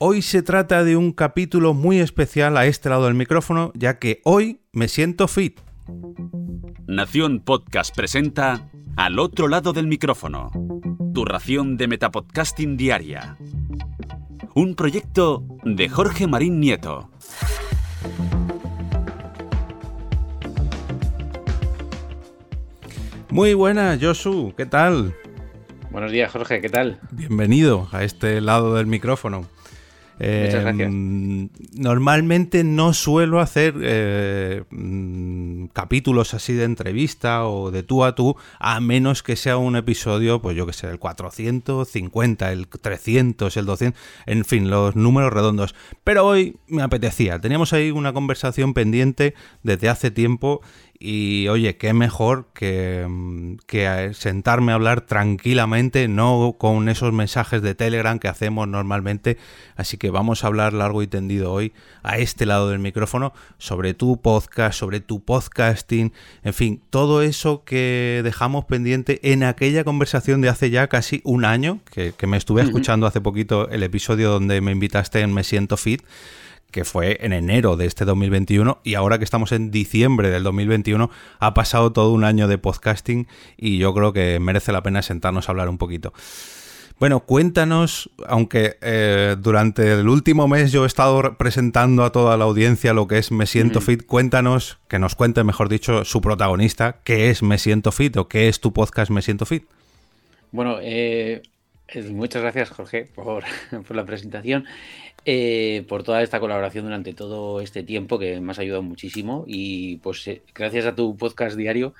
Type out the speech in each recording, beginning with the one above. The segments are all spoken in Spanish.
Hoy se trata de un capítulo muy especial a este lado del micrófono, ya que hoy me siento fit. Nación Podcast presenta Al otro lado del micrófono, tu ración de Metapodcasting Diaria. Un proyecto de Jorge Marín Nieto. Muy buenas, Josu, ¿qué tal? Buenos días, Jorge, ¿qué tal? Bienvenido a este lado del micrófono. Muchas gracias. Em, normalmente no suelo hacer eh, mm, capítulos así de entrevista o de tú a tú, a menos que sea un episodio, pues yo que sé, el 450, el 300, el 200, en fin, los números redondos. Pero hoy me apetecía, teníamos ahí una conversación pendiente desde hace tiempo y oye, qué mejor que, mm, que, sentarme a hablar tranquilamente, no con esos mensajes de Telegram que hacemos normalmente. Así que vamos a hablar largo y tendido hoy a este lado del micrófono sobre tu podcast, sobre tu podcasting, en fin, todo eso que dejamos pendiente en aquella conversación de hace ya casi un año, que, que me estuve escuchando hace poquito el episodio donde me invitaste en Me Siento Fit que fue en enero de este 2021 y ahora que estamos en diciembre del 2021 ha pasado todo un año de podcasting y yo creo que merece la pena sentarnos a hablar un poquito. Bueno, cuéntanos, aunque eh, durante el último mes yo he estado presentando a toda la audiencia lo que es Me Siento Fit, cuéntanos, que nos cuente, mejor dicho, su protagonista, qué es Me Siento Fit o qué es tu podcast Me Siento Fit. Bueno, eh, muchas gracias Jorge por, por la presentación. Eh, por toda esta colaboración durante todo este tiempo que me has ayudado muchísimo y pues eh, gracias a tu podcast diario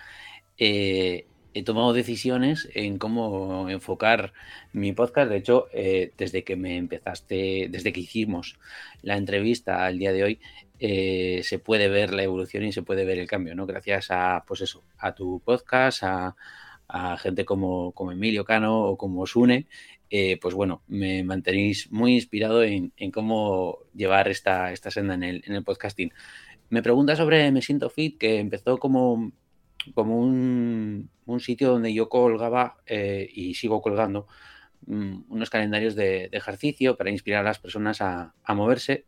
eh, he tomado decisiones en cómo enfocar mi podcast. De hecho, desde que me empezaste, desde que hicimos la entrevista al día de hoy, se puede ver la evolución y se puede ver el cambio, ¿no? Gracias a, pues eso, a tu podcast, a, a gente como, como Emilio Cano o como Sune, eh, pues bueno, me mantenéis muy inspirado en, cómo llevar esta, esta senda en el, en el, podcasting. Me pregunta sobre Me Siento Fit, que empezó como, como un, un sitio donde yo colgaba eh, y sigo colgando um, unos calendarios de, de, ejercicio para inspirar a las personas a, a, moverse.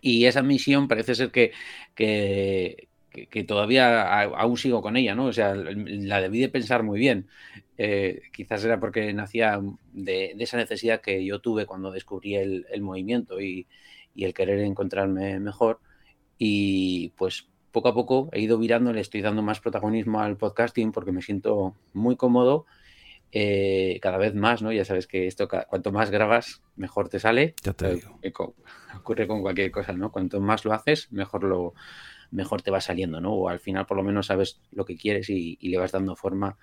Y esa misión parece ser que, que, que, que todavía aún sigo con ella, ¿no? O sea, la debí de pensar muy bien. Eh, quizás era porque nacía de, de, esa necesidad que yo tuve cuando descubrí el, el movimiento y, y, el querer encontrarme mejor. Y pues poco a poco he ido virando, le estoy dando más protagonismo al podcasting porque me siento muy cómodo. Eh, cada vez más, ¿no? Ya sabes que esto, cuanto más grabas, mejor te sale. Ya te digo. Eh, ocurre con cualquier cosa, ¿no? Cuanto más lo haces, mejor lo mejor te va saliendo, ¿no? O al final por lo menos sabes lo que quieres y, le vas dando forma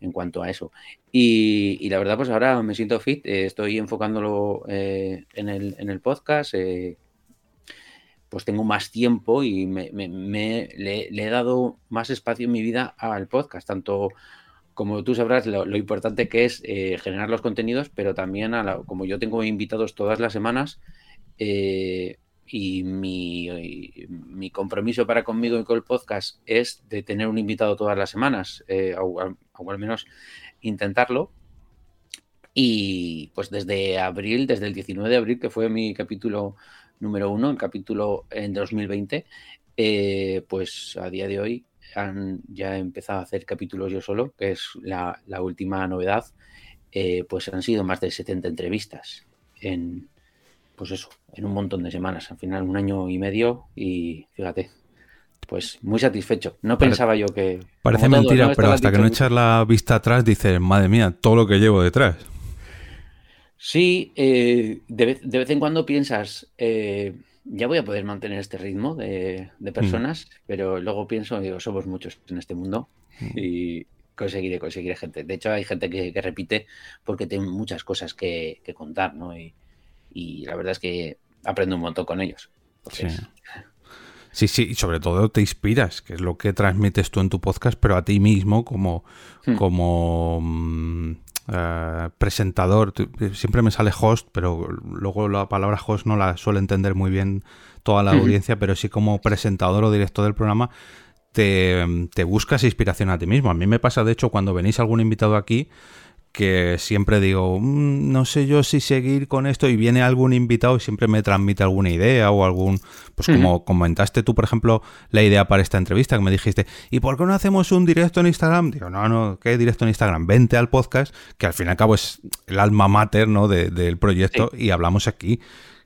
en cuanto a eso. Y, la verdad, pues ahora me siento fit, eh, estoy enfocándolo eh, en, el, podcast, eh, pues tengo más tiempo y me, le, he dado más espacio en mi vida al podcast, tanto como tú sabrás lo, importante que es generar los contenidos, pero también como yo tengo invitados todas las semanas, eh, y mi, mi, compromiso para conmigo y con el podcast es de tener un invitado todas las semanas, eh, o, al menos intentarlo. Y pues desde abril, desde el 19 de abril, que fue mi capítulo número uno, el capítulo en 2020, eh, pues a día de hoy han ya empezado a hacer capítulos yo solo, que es la, la última novedad, eh, pues han sido más de 70 entrevistas en, pues eso, en un montón de semanas, al final un año y medio y fíjate, pues muy satisfecho. No Pare pensaba yo que... Parece todo, mentira, ¿no? pero hasta que no echas la vista atrás dices, madre mía, todo lo que llevo detrás. Sí, eh, de, vez, de, vez, en cuando piensas, eh, ya voy a poder mantener este ritmo de, de personas, mm. pero luego pienso, digo, somos muchos en este mundo mm. y conseguiré, conseguiré gente. De hecho, hay gente que, que repite porque tiene muchas cosas que, que contar, ¿no? Y, y la verdad es que aprendo un montón con ellos. Entonces... Sí. Sí, sí, y sobre todo te inspiras, que es lo que transmites tú en tu podcast, pero a ti mismo como, hmm. como uh, presentador. Siempre me sale host, pero luego la palabra host no la suele entender muy bien toda la hmm. audiencia, pero sí como presentador o director del programa, te, te buscas inspiración a ti mismo. A mí me pasa, de hecho, cuando venís algún invitado aquí, que siempre digo, mm, no sé yo si seguir con esto y viene algún invitado y siempre me transmite alguna idea o algún, pues como comentaste tú, por ejemplo, la idea para esta entrevista que me dijiste, ¿y por qué no hacemos un directo en Instagram? Digo, no, no, ¿qué directo en Instagram? Vente al podcast, que al fin y al cabo es el alma mater ¿no? del proyecto y hablamos aquí.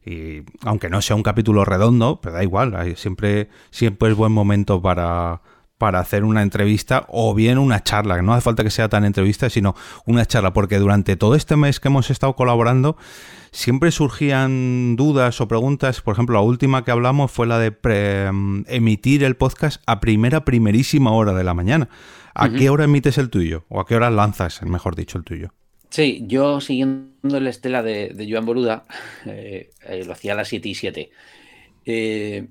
Y aunque no sea un capítulo redondo, pero da igual, siempre, siempre es buen momento para para hacer una entrevista o bien una charla, no hace falta que sea tan entrevista, sino una charla, porque durante todo este mes que hemos estado colaborando, siempre surgían dudas o preguntas. Por ejemplo, la última que hablamos fue la de mm, emitir el podcast a primera, primerísima hora de la mañana. ¿A qué hora emites el tuyo? ¿O a qué hora lanzas, mejor dicho, el tuyo? Sí, yo siguiendo la estela de, de Joan Boluda, eh, eh, lo hacía a las 7 y 7. Eh,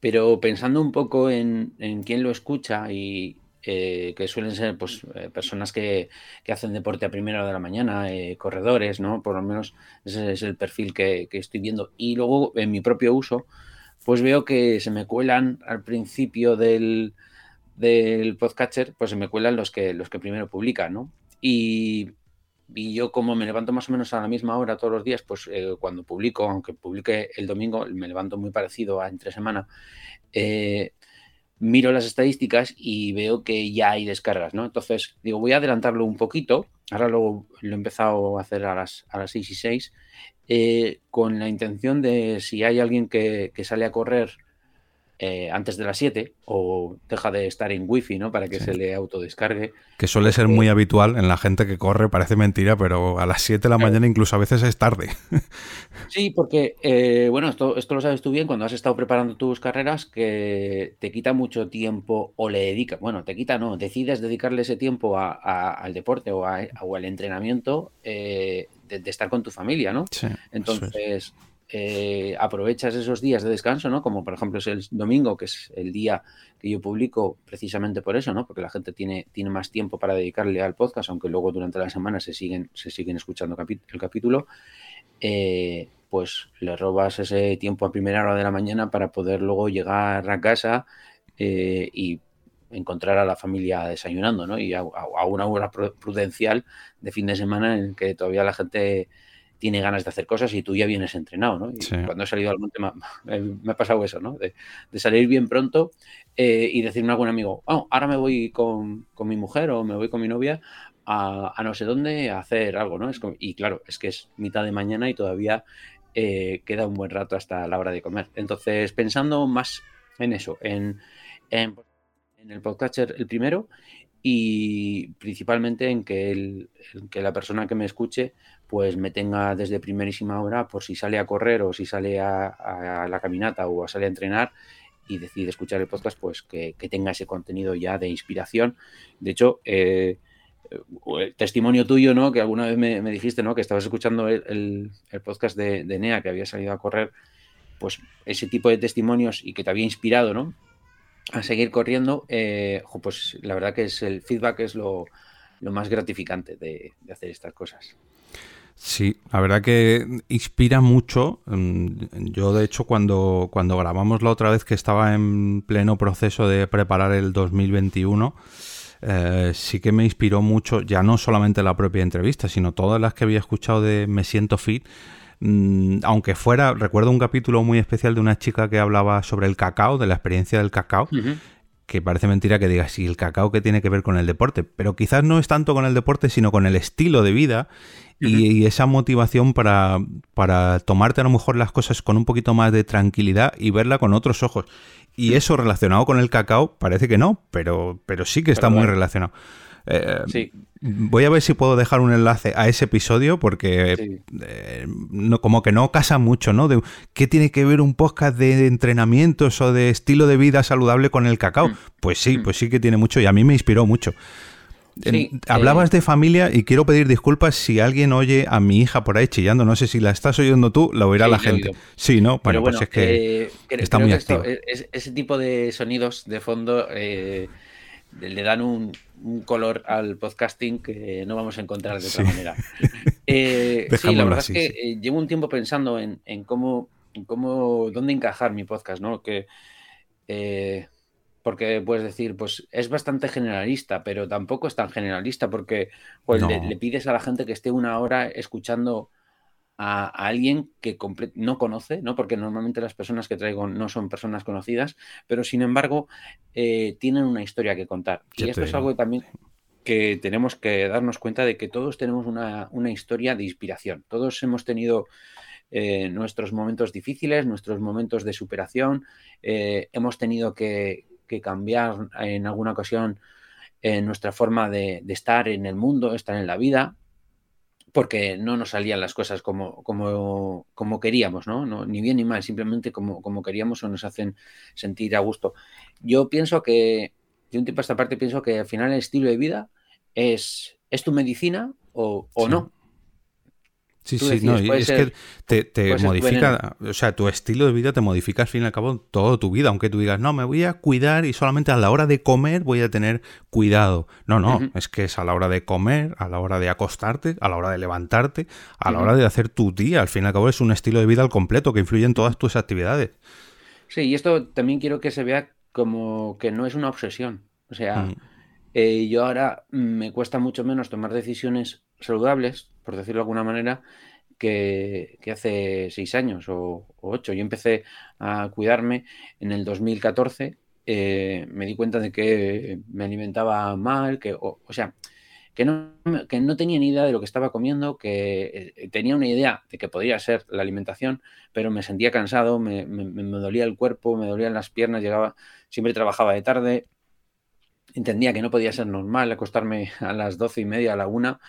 pero pensando un poco en, quién lo escucha y eh, que suelen ser pues, eh, personas que, hacen deporte a primera hora de la mañana, eh, corredores, ¿no? Por lo menos ese es el perfil que, estoy viendo. Y luego en mi propio uso, pues veo que se me cuelan al principio del, del podcatcher, pues se me cuelan los que, los que primero publican, ¿no? Y y yo como me levanto más o menos a la misma hora todos los días, pues eh, cuando publico, aunque publique el domingo, me levanto muy parecido a entre semana, eh, miro las estadísticas y veo que ya hay descargas, ¿no? Entonces, digo, voy a adelantarlo un poquito, ahora lo, lo he empezado a hacer a las, a las 6 y 6, eh, con la intención de si hay alguien que, que sale a correr eh, antes de las 7 o deja de estar en wifi, ¿no? Para que se le autodescargue. Que suele ser muy habitual en la gente que corre, parece mentira, pero a las 7 de la mañana incluso a veces es tarde. Sí, porque, eh, bueno, esto, esto lo sabes tú bien cuando has estado preparando tus carreras, que te quita mucho tiempo o le dedica, bueno, te quita, no, decides dedicarle ese tiempo al deporte o, al entrenamiento eh, de, estar con tu familia, ¿no? Entonces, eh, aprovechas esos días de descanso, ¿no? Como por ejemplo es el domingo, que es el día que yo publico precisamente por eso, ¿no? Porque la gente tiene, tiene más tiempo para dedicarle al podcast, aunque luego durante la semana se siguen, se siguen escuchando el capítulo. Eh, pues le robas ese tiempo a primera hora de la mañana para poder luego llegar a casa eh, y encontrar a la familia desayunando, ¿no? Y a, a, una hora prudencial de fin de semana en que todavía la gente tiene ganas de hacer cosas y tú ya vienes entrenado, ¿no? Y cuando he salido al monte me, ha pasado eso, ¿no? De, salir bien pronto eh, y decirme a algún amigo, oh, ahora me voy con, mi mujer o me voy con mi novia a, no sé dónde a hacer algo, ¿no? Es y claro, es que es mitad de mañana y todavía eh, queda un buen rato hasta la hora de comer. Entonces, pensando más en eso, en, en, el podcaster el primero y principalmente en que, el, en que la persona que me escuche pues me tenga desde primerísima hora por si sale a correr o si sale a, la caminata o sale a entrenar y decide escuchar el podcast, pues que, tenga ese contenido ya de inspiración. De hecho, eh, el testimonio tuyo, ¿no? Que alguna vez me, dijiste, ¿no? Que estabas escuchando el, podcast de, Nea, que había salido a correr, pues ese tipo de testimonios y que te había inspirado, ¿no? A seguir corriendo, eh, pues la verdad que es el feedback es lo, más gratificante de hacer estas cosas. Sí, la verdad que inspira mucho. Mm, yo, de hecho, cuando, cuando grabamos la otra vez que estaba en pleno proceso de preparar el 2021, eh, sí que me inspiró mucho, ya no solamente la propia entrevista, sino todas las que había escuchado de Me Siento Fit. Mm, aunque fuera, recuerdo un capítulo muy especial de una chica que hablaba sobre el cacao, de la experiencia del cacao, que parece mentira que digas, sí, el cacao que tiene que ver con el deporte, pero quizás no es tanto con el deporte, sino con el estilo de vida y, esa motivación para, para tomarte a lo mejor las cosas con un poquito más de tranquilidad y verla con otros ojos. Y eso relacionado con el cacao, parece que no, pero, pero sí que está muy relacionado. Eh, sí. Voy a ver si puedo dejar un enlace a ese episodio porque eh, no, como que no casa mucho, ¿no? De, ¿Qué tiene que ver un podcast de entrenamientos o de estilo de vida saludable con el cacao? Mm. Pues sí, mm. pues sí que tiene mucho y a mí me inspiró mucho. Hablabas eh, de familia y quiero pedir disculpas si alguien oye a mi hija por ahí chillando. No sé si la estás oyendo tú, la oirá la gente. Sí, ¿no? Bueno, pues es que está muy activo. ese tipo de sonidos de fondo le dan un, color al podcasting que no vamos a encontrar de otra manera. Eh, sí, la verdad es que eh, llevo un tiempo pensando en, cómo, cómo, dónde encajar mi podcast, ¿no? Que, eh, porque puedes decir, pues es bastante generalista, pero tampoco es tan generalista porque pues, le, pides a la gente que esté una hora escuchando a, alguien que no conoce, ¿no? Porque normalmente las personas que traigo no son personas conocidas, pero sin embargo eh, tienen una historia que contar. y esto es algo también que tenemos que darnos cuenta de que todos tenemos una, historia de inspiración. Todos hemos tenido eh, nuestros momentos difíciles, nuestros momentos de superación, eh, hemos tenido que, cambiar en alguna ocasión nuestra forma de, estar en el mundo, estar en la vida, porque no nos salían las cosas como, como, como queríamos, ¿no? Ni bien ni mal, simplemente como, como queríamos o nos hacen sentir a gusto. Yo pienso que, de un tiempo a esta parte, pienso que al final el estilo de vida es, ¿es tu medicina o, no? Sí, sí, no, es que te, modifica, o sea, tu estilo de vida te modifica al fin y al cabo toda tu vida, aunque tú digas, no, me voy a cuidar y solamente a la hora de comer voy a tener cuidado. No, no, es que es a la hora de comer, a la hora de acostarte, a la hora de levantarte, a la hora de hacer tu día. Al fin y al cabo es un estilo de vida al completo que influye en todas tus actividades. Sí, y esto también quiero que se vea como que no es una obsesión. O sea, mm. Eh, yo ahora me cuesta mucho menos tomar decisiones saludables, por decirlo de alguna manera, que, hace seis años o, ocho. Yo empecé a cuidarme en el 2014. Eh, me di cuenta de que me alimentaba mal, que, o, sea, que no, que no, tenía ni idea de lo que estaba comiendo, que eh, tenía una idea de que podría ser la alimentación, pero me sentía cansado, me dolía el cuerpo, me dolían las piernas, llegaba, siempre trabajaba de tarde, entendía que no podía ser normal acostarme a las doce y media, a la una,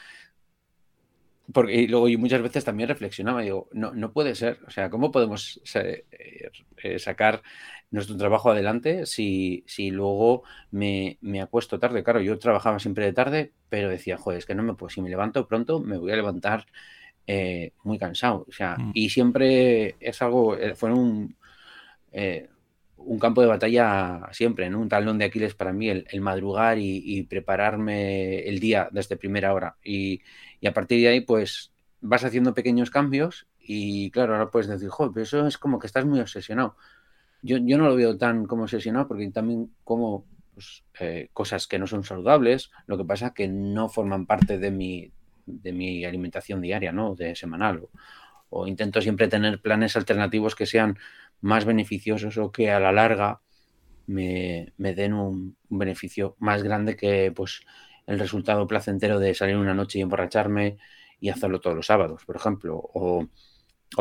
porque y luego yo muchas veces también reflexionaba, digo, no, no puede ser, o sea, ¿cómo podemos eh, eh, sacar nuestro trabajo adelante si, si luego me, acuesto tarde? Claro, yo trabajaba siempre de tarde, pero decía, joder, es que no me puedo, si me levanto pronto, me voy a levantar eh, muy cansado, o sea, mm. y siempre es algo, fue un un campo de batalla siempre, ¿no? Un talón de Aquiles para mí, el, madrugar y, prepararme el día desde primera hora. Y, a partir de ahí, pues vas haciendo pequeños cambios y claro, ahora puedes decir, joder, pero eso es como que estás muy obsesionado. Yo, yo no lo veo tan como obsesionado porque también como pues, eh, cosas que no son saludables, lo que pasa que no forman parte de mi, de mi alimentación diaria, ¿no? De semanal. o intento siempre tener planes alternativos que sean más beneficiosos o que a la larga me, den un, beneficio más grande que pues el resultado placentero de salir una noche y emborracharme y hacerlo todos los sábados, por ejemplo, o,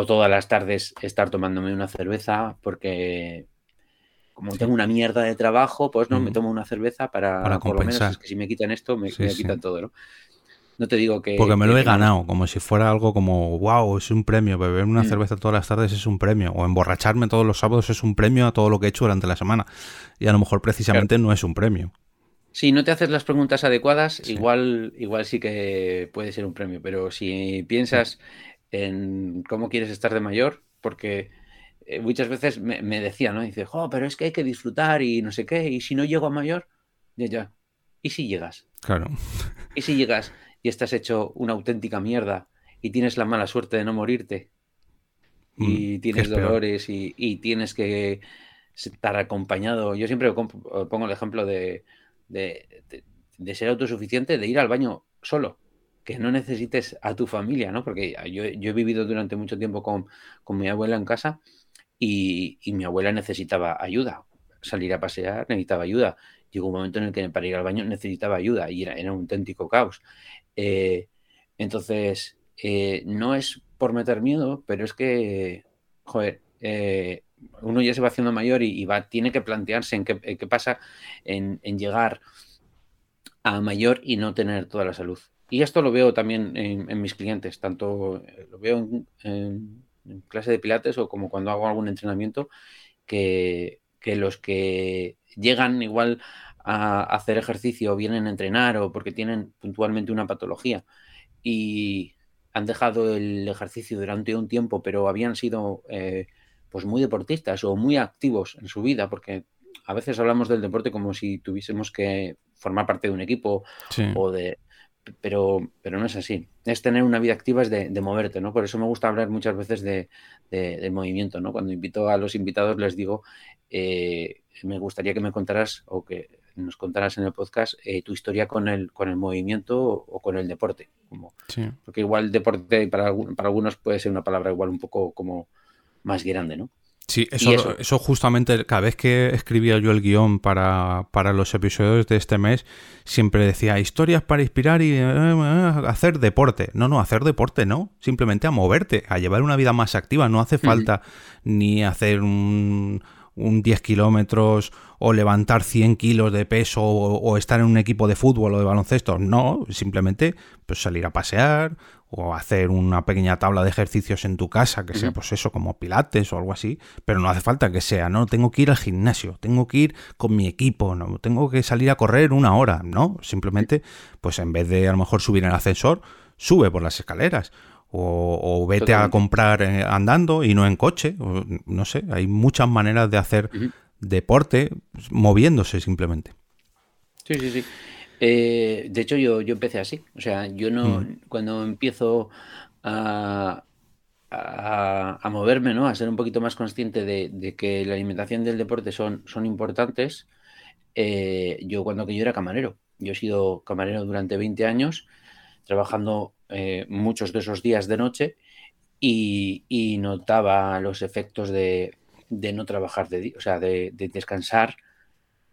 todas las tardes estar tomándome una cerveza porque como tengo una mierda de trabajo, pues no, me tomo una cerveza para, para por lo menos es que si me quitan esto, me, me quitan todo, ¿no? No te digo que. Porque me lo he ganado, como si fuera algo como, wow, es un premio. Beber una mm. cerveza todas las tardes es un premio. O emborracharme todos los sábados es un premio a todo lo que he hecho durante la semana. Y a lo mejor precisamente no es un premio. Si no te haces las preguntas adecuadas, igual, igual sí que puede ser un premio. Pero si piensas en cómo quieres estar de mayor, porque eh, muchas veces me, me decía, ¿no? Dice, oh, pero es que hay que disfrutar y no sé qué. Y si no llego a mayor, ya, ya. ¿Y si llegas? Claro. ¿Y si llegas? y estás hecho una auténtica mierda y tienes la mala suerte de no morirte y mm, tienes dolores y, tienes que estar acompañado. Yo siempre pongo el ejemplo de, ser autosuficiente, de ir al baño solo, que no necesites a tu familia, ¿no? Porque yo, he vivido durante mucho tiempo con, mi abuela en casa y, mi abuela necesitaba ayuda. Salir a pasear necesitaba ayuda. Llegó un momento en el que para ir al baño necesitaba ayuda y era, era un auténtico caos. Eh, entonces, eh, no es por meter miedo, pero es que, joder, eh, uno ya se va haciendo mayor y, va, tiene que plantearse en qué, pasa en, llegar a mayor y no tener toda la salud. Y esto lo veo también en, mis clientes, tanto lo veo en, clase de pilates o como cuando hago algún entrenamiento, que, que los que llegan igual a hacer ejercicio o vienen a entrenar o porque tienen puntualmente una patología y han dejado el ejercicio durante un tiempo, pero habían sido eh, pues muy deportistas o muy activos en su vida, porque a veces hablamos del deporte como si tuviésemos que formar parte de un equipo o de pero, pero no es así. Es tener una vida activa, es de, moverte, ¿no? Por eso me gusta hablar muchas veces de, movimiento, ¿no? Cuando invito a los invitados les digo, eh, me gustaría que me contaras o que nos contaras en el podcast eh, tu historia con el, con el movimiento o con el deporte. Como, Porque igual deporte para, para algunos puede ser una palabra igual un poco como más grande, ¿no? Sí, eso, eso, justamente cada vez que escribía yo el guion para, para, los episodios de este mes, siempre decía historias para inspirar y eh, eh, hacer deporte. No, no, hacer deporte no, simplemente a moverte, a llevar una vida más activa. No hace falta ni hacer un, un 10 kilómetros o levantar 100 kilos de peso o, estar en un equipo de fútbol o de baloncesto. No, simplemente pues salir a pasear o hacer una pequeña tabla de ejercicios en tu casa, que sea pues eso, como pilates o algo así, pero no hace falta que sea, no, tengo que ir al gimnasio, tengo que ir con mi equipo, no, tengo que salir a correr una hora, no, simplemente pues en vez de a lo mejor subir en el ascensor, sube por las escaleras o, vete a comprar eh, andando y no en coche. no sé, hay muchas maneras de hacer deporte moviéndose simplemente. Sí, sí, sí. Eh, de hecho, yo, yo empecé así. O sea, yo no, mm. cuando empiezo a, a, moverme, ¿no? A ser un poquito más consciente de, que la alimentación del deporte son, son importantes. Eh, yo cuando que yo era camarero, yo he sido camarero durante 20 años, trabajando eh, muchos de esos días de noche y, notaba los efectos de, no trabajar de día, o sea, de, descansar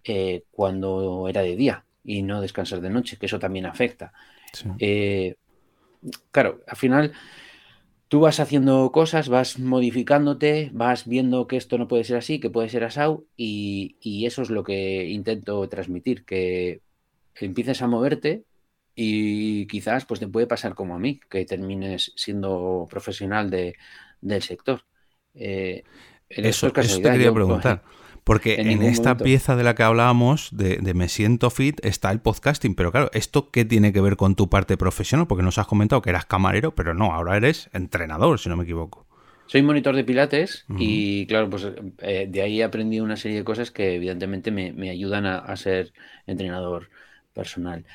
eh, cuando era de día y no descansar de noche, que eso también afecta. Eh, claro, al final tú vas haciendo cosas, vas modificándote, vas viendo que esto no puede ser así, que puede ser asau, y, y eso es lo que intento transmitir, que empieces a moverte y quizás pues te puede pasar como a mí, que termines siendo profesional de, del sector. Eh, eso, te quería preguntar. Porque en, esta pieza de la que hablábamos, de, Me Siento Fit, está el podcasting. Pero claro, ¿esto qué tiene que ver con tu parte profesional? Porque nos has comentado que eras camarero, pero no, ahora eres entrenador, si no me equivoco. Soy monitor de pilates y claro, pues eh, de ahí he aprendido una serie de cosas que evidentemente me, ayudan a, ser entrenador personal.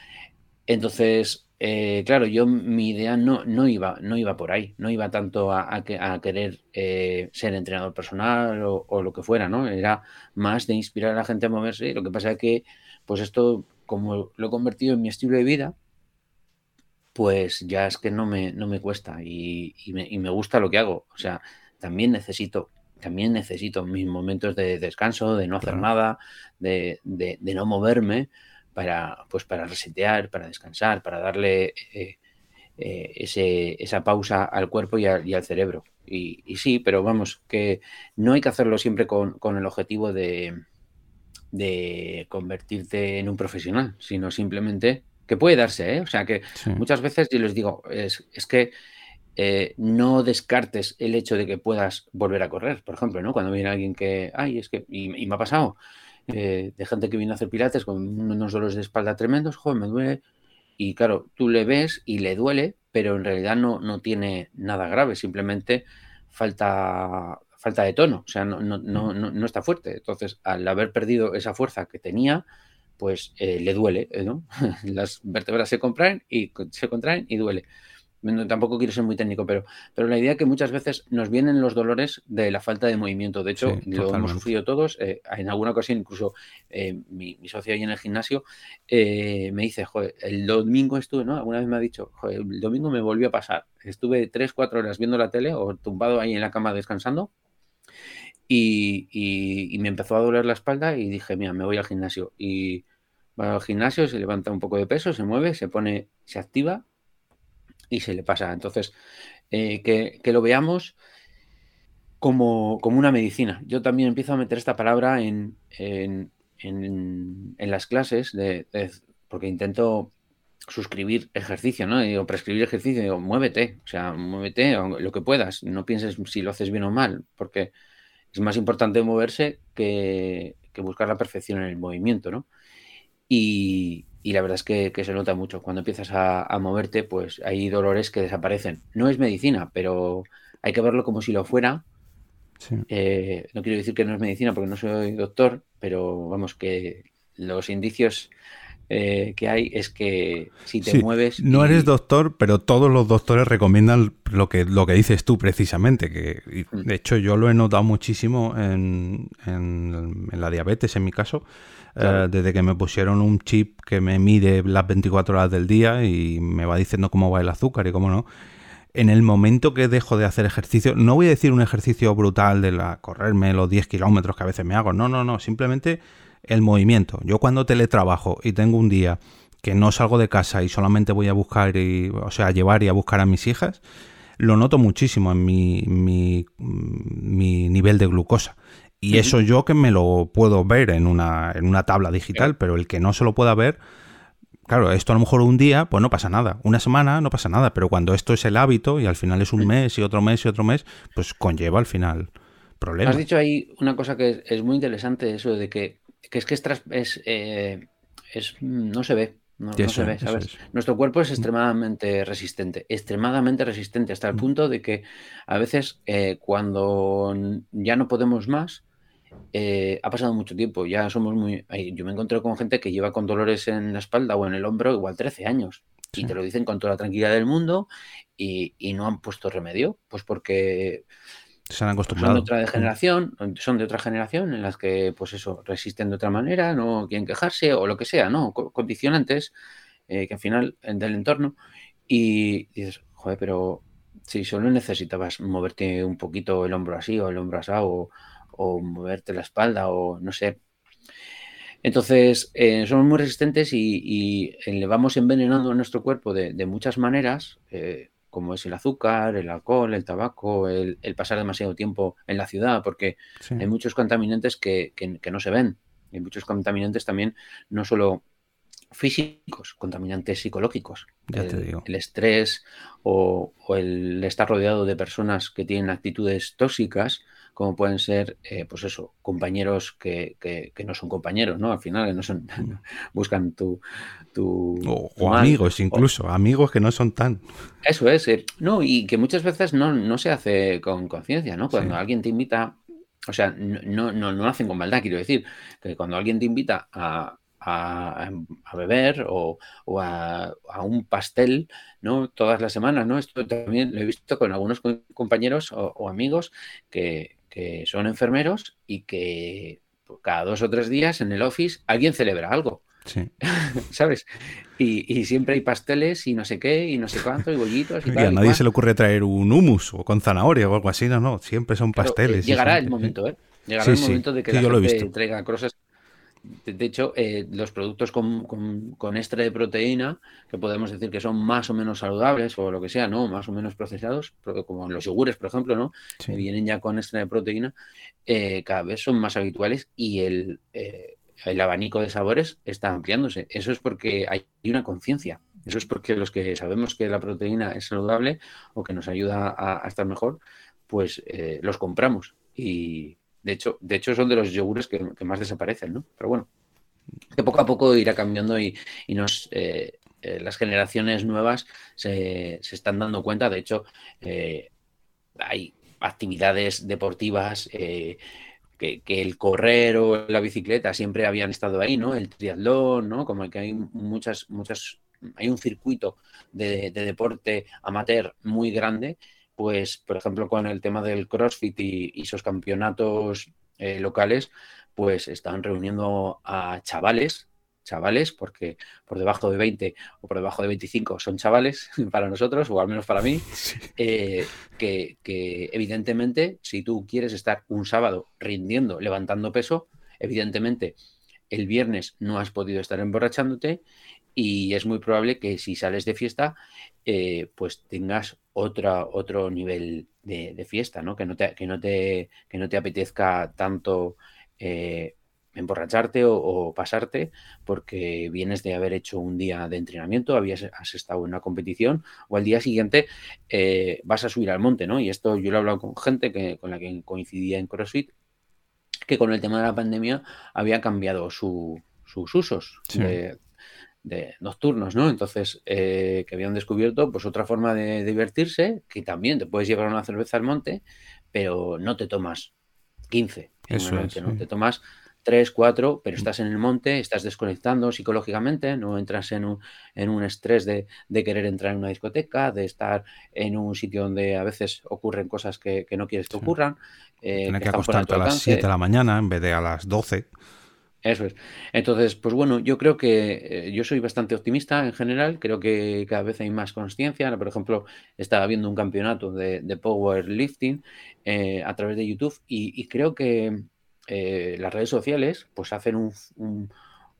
Entonces, eh, claro, yo mi idea no, no, iba, no iba por ahí, no iba tanto a, querer eh, ser entrenador personal o, lo que fuera, ¿no? Era más de inspirar a la gente a moverse. Lo que pasa es que, pues esto, como lo he convertido en mi estilo de vida, pues ya es que no me, no me cuesta y, me, gusta lo que hago. O sea, también necesito, también necesito mis momentos de descanso, de no hacer nada, de, de no moverme para, pues para resetear, para descansar, para darle eh, eh, ese, esa pausa al cuerpo y, al cerebro. Y, sí, pero vamos, que no hay que hacerlo siempre con, el objetivo de, de, convertirte en un profesional, sino simplemente que puede darse, ¿eh? O sea que muchas veces yo les digo, es, es que no descartes el hecho de que puedas volver a correr, por ejemplo, ¿no? Cuando viene alguien que, ay, es que, y me ha pasado, eh, de gente que viene a hacer pilates con unos dolores de espalda tremendos, joder, me duele. Y claro, tú le ves y le duele, pero en realidad no, no tiene nada grave, simplemente falta, falta de tono, o sea, no, no, no, no está fuerte. Entonces, al haber perdido esa fuerza que tenía, pues eh, le duele, ¿no? Las vértebras se contraen y se contraen y duele tampoco quiero ser muy técnico, pero, pero la idea es que muchas veces nos vienen los dolores de la falta de movimiento. De hecho, lo hemos sufrido todos. Eh, en alguna ocasión, incluso eh, mi, socio ahí en el gimnasio eh, me dice, joder, el domingo estuve, ¿no? Alguna vez me ha dicho, joder, el domingo me volvió a pasar. Estuve tres, cuatro horas viendo la tele o tumbado ahí en la cama descansando. Y, y, me empezó a doler la espalda y dije, mira, me voy al gimnasio. Y va al gimnasio, se levanta un poco de peso, se mueve, se pone, se activa y se le pasa. Entonces, eh, que, lo veamos como, una medicina. Yo también empiezo a meter esta palabra en, en, las clases, de, porque intento suscribir ejercicio, ¿no? Digo, prescribir ejercicio, digo, muévete, o sea, muévete lo que puedas, no pienses si lo haces bien o mal, porque es más importante moverse que, que buscar la perfección en el movimiento, ¿no? Y, y la verdad es que, se nota mucho. Cuando empiezas a, moverte, pues hay dolores que desaparecen. No es medicina, pero hay que verlo como si lo fuera. Eh, no quiero decir que no es medicina porque no soy doctor, pero vamos, que los indicios eh, que hay es que si te mueves... No eres doctor, pero todos los doctores recomiendan lo que, lo que dices tú precisamente, que mm. de hecho yo lo he notado muchísimo en, en, la diabetes en mi caso, eh, desde que me pusieron un chip que me mide las 24 horas del día y me va diciendo cómo va el azúcar y cómo no en el momento que dejo de hacer ejercicio, no voy a decir un ejercicio brutal de la, correrme los 10 kilómetros que a veces me hago, no, no, no, simplemente el movimiento. Yo cuando teletrabajo y tengo un día que no salgo de casa y solamente voy a buscar, y, o sea, a llevar y a buscar a mis hijas, lo noto muchísimo en mi, mi, nivel de glucosa. Y eso yo que me lo puedo ver en una, en una tabla digital, pero el que no se lo pueda ver, claro, esto a lo mejor un día, pues no pasa nada. Una semana no pasa nada, pero cuando esto es el hábito y al final es un mes y otro mes y otro mes, pues conlleva al final problemas. Has dicho ahí una cosa que es muy interesante, eso de que que es que es, eh, es, no se ve. No, se ve, ¿sabes? Nuestro cuerpo es mm. extremadamente resistente, extremadamente resistente, hasta el mm. punto de que a veces eh, cuando ya no podemos más, eh, ha pasado mucho tiempo, ya somos muy... Yo me encontré con gente que lleva con dolores en la espalda o en el hombro igual 13 años y te lo dicen con toda la tranquilidad del mundo y, y no han puesto remedio, pues porque se han acostumbrado. Son de otra generación, son de otra generación en las que, pues eso, resisten de otra manera, no quieren quejarse o lo que sea, ¿no? Condicionantes eh, que al final del entorno. Y dices, joder, pero si solo necesitabas moverte un poquito el hombro así o el hombro asado o, moverte la espalda o no sé. Entonces, eh, somos muy resistentes y, le vamos envenenando a nuestro cuerpo de, muchas maneras. Eh, como es el azúcar, el alcohol, el tabaco, el, pasar demasiado tiempo en la ciudad, porque hay muchos contaminantes que, no se ven. Hay muchos contaminantes también, no solo físicos, contaminantes psicológicos. el, estrés o, el estar rodeado de personas que tienen actitudes tóxicas, como pueden ser, eh, pues eso, compañeros que, no son compañeros, ¿no? Al final, que no son, mm. buscan tu... tu o, amigos incluso, amigos que no son tan... Eso es, eh, no, y que muchas veces no, se hace con conciencia, ¿no? Cuando alguien te invita, o sea, no, no, no hacen con maldad, quiero decir, que cuando alguien te invita a, a, beber o, a, un pastel, ¿no? Todas las semanas, ¿no? Esto también lo he visto con algunos compañeros o amigos que, que son enfermeros y que cada dos o tres días en el office alguien celebra algo. Sí. ¿Sabes? Y, siempre hay pasteles y no sé qué, y no sé cuánto, y bollitos. Y, a nadie se le ocurre traer un hummus o con zanahoria o algo así, no, no, siempre son pasteles. llegará el momento, ¿eh? Llegará el momento de que la gente traiga cosas de hecho, eh, los productos con, con, extra de proteína, que podemos decir que son más o menos saludables o lo que sea, ¿no? Más o menos procesados, como los yogures, por ejemplo, ¿no? Que vienen ya con extra de proteína, eh, cada vez son más habituales y el, eh, el abanico de sabores está ampliándose. Eso es porque hay una conciencia. Eso es porque los que sabemos que la proteína es saludable o que nos ayuda a, estar mejor, pues los compramos. Y, de hecho, de hecho son de los yogures que, más desaparecen, ¿no? Pero bueno, que poco a poco irá cambiando y, nos, eh, eh, las generaciones nuevas se, están dando cuenta. De hecho, eh, hay actividades deportivas que, el correr o la bicicleta siempre habían estado ahí, ¿no? El triatlón, ¿no? Como que hay muchas, muchas, hay un circuito de deporte amateur muy grande pues por ejemplo con el tema del CrossFit y, sus campeonatos eh, locales, pues están reuniendo a chavales, chavales, porque por debajo de 20 o por debajo de 25 son chavales para nosotros, o al menos para mí, eh, que, que evidentemente si tú quieres estar un sábado rindiendo, levantando peso, evidentemente el viernes no has podido estar emborrachándote y es muy probable que si sales de fiesta, eh, pues tengas otra, otro nivel de, fiesta, ¿no? Que no te, que no te, que no te apetezca tanto eh, emborracharte o, pasarte porque vienes de haber hecho un día de entrenamiento, habías, has estado en una competición o al día siguiente eh, vas a subir al monte, ¿no? Y esto yo lo he hablado con gente que, con la que coincidía en CrossFit, que con el tema de la pandemia había cambiado sus usos de nocturnos, ¿no? Entonces, eh, que habían descubierto pues otra forma de, divertirse, que también te puedes llevar una cerveza al monte, pero no te tomas 15 Eso ¿no? Te tomas tres, cuatro, pero estás en el monte, estás desconectando psicológicamente, no entras en un, en un estrés de, querer entrar en una discoteca, de estar en un sitio donde a veces ocurren cosas que, no quieres que ocurran. Eh, Tienes que, acostarte a las 7 de la mañana en vez de a las 12. Eso es. Entonces, pues bueno, yo creo que eh, yo soy bastante optimista en general. Creo que cada vez hay más conciencia. Por ejemplo, estaba viendo un campeonato de, powerlifting eh, a través de YouTube y, creo que eh, las redes sociales pues hacen un,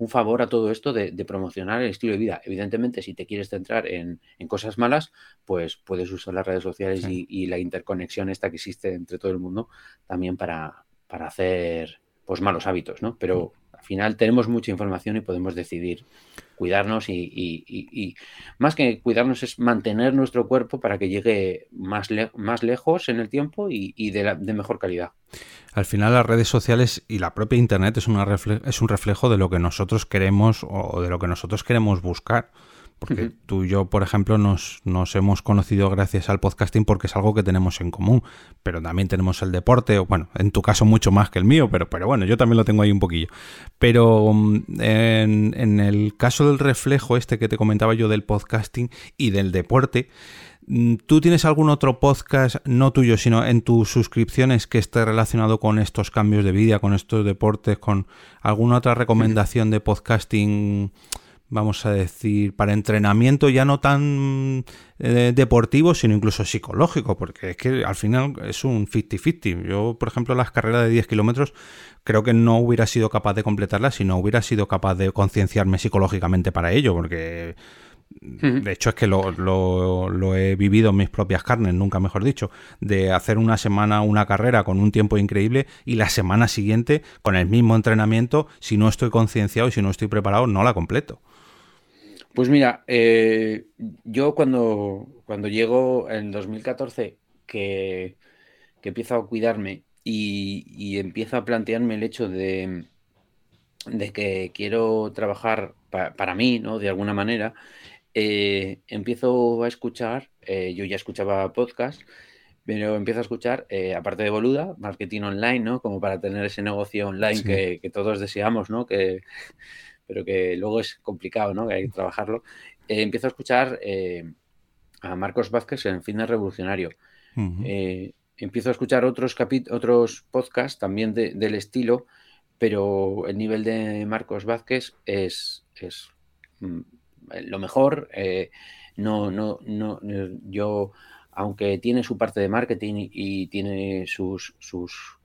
favor a todo esto de, promocionar el estilo de vida. Evidentemente, si te quieres centrar en, cosas malas, pues puedes usar las redes sociales y, y, la interconexión esta que existe entre todo el mundo también para, para hacer pues malos hábitos, ¿no? Pero al final tenemos mucha información y podemos decidir cuidarnos y, más que cuidarnos es mantener nuestro cuerpo para que llegue más, más lejos en el tiempo y, de, de, mejor calidad. Al final las redes sociales y la propia Internet es, una es un reflejo de lo que nosotros queremos o de lo que nosotros queremos buscar. Porque tú y yo, por ejemplo, nos, nos, hemos conocido gracias al podcasting porque es algo que tenemos en común. Pero también tenemos el deporte, o bueno, en tu caso mucho más que el mío, pero, pero bueno, yo también lo tengo ahí un poquillo. Pero mm, en, en el caso del reflejo este que te comentaba yo del podcasting y del deporte, mm, ¿Tú tienes algún otro podcast, no tuyo, sino en tus suscripciones que esté relacionado con estos cambios de vida, con estos deportes, con alguna otra recomendación de podcasting vamos a decir, para entrenamiento ya no tan eh, deportivo, sino incluso psicológico, porque es que al final es un 50-50. Yo, por ejemplo, las carreras de 10 kilómetros creo que no hubiera sido capaz de completarlas si no hubiera sido capaz de concienciarme psicológicamente para ello, porque... De hecho, es que lo, lo, he vivido en mis propias carnes, nunca mejor dicho, de hacer una semana una carrera con un tiempo increíble y la semana siguiente, con el mismo entrenamiento, si no estoy concienciado y si no estoy preparado, no la completo. Pues mira, eh, yo cuando, cuando llego en 2014 que, que empiezo a cuidarme y, empiezo a plantearme el hecho de, de que quiero trabajar para mí, ¿no? De alguna manera, eh, empiezo a escuchar, eh, yo ya escuchaba podcast, pero empiezo a escuchar, aparte de Boluda, marketing online, ¿no? Como para tener ese negocio online que, que, todos deseamos, ¿no? Que, pero que luego es complicado, ¿no? Que hay que trabajarlo. Eh, empiezo a escuchar eh, a Marcos Vázquez en Fitness Revolucionario. Eh, empiezo a escuchar otros, otros podcasts también del estilo, pero el nivel de Marcos Vázquez es, es mm, lo mejor. no, no, no, yo, aunque tiene su parte de marketing y tiene sus, sus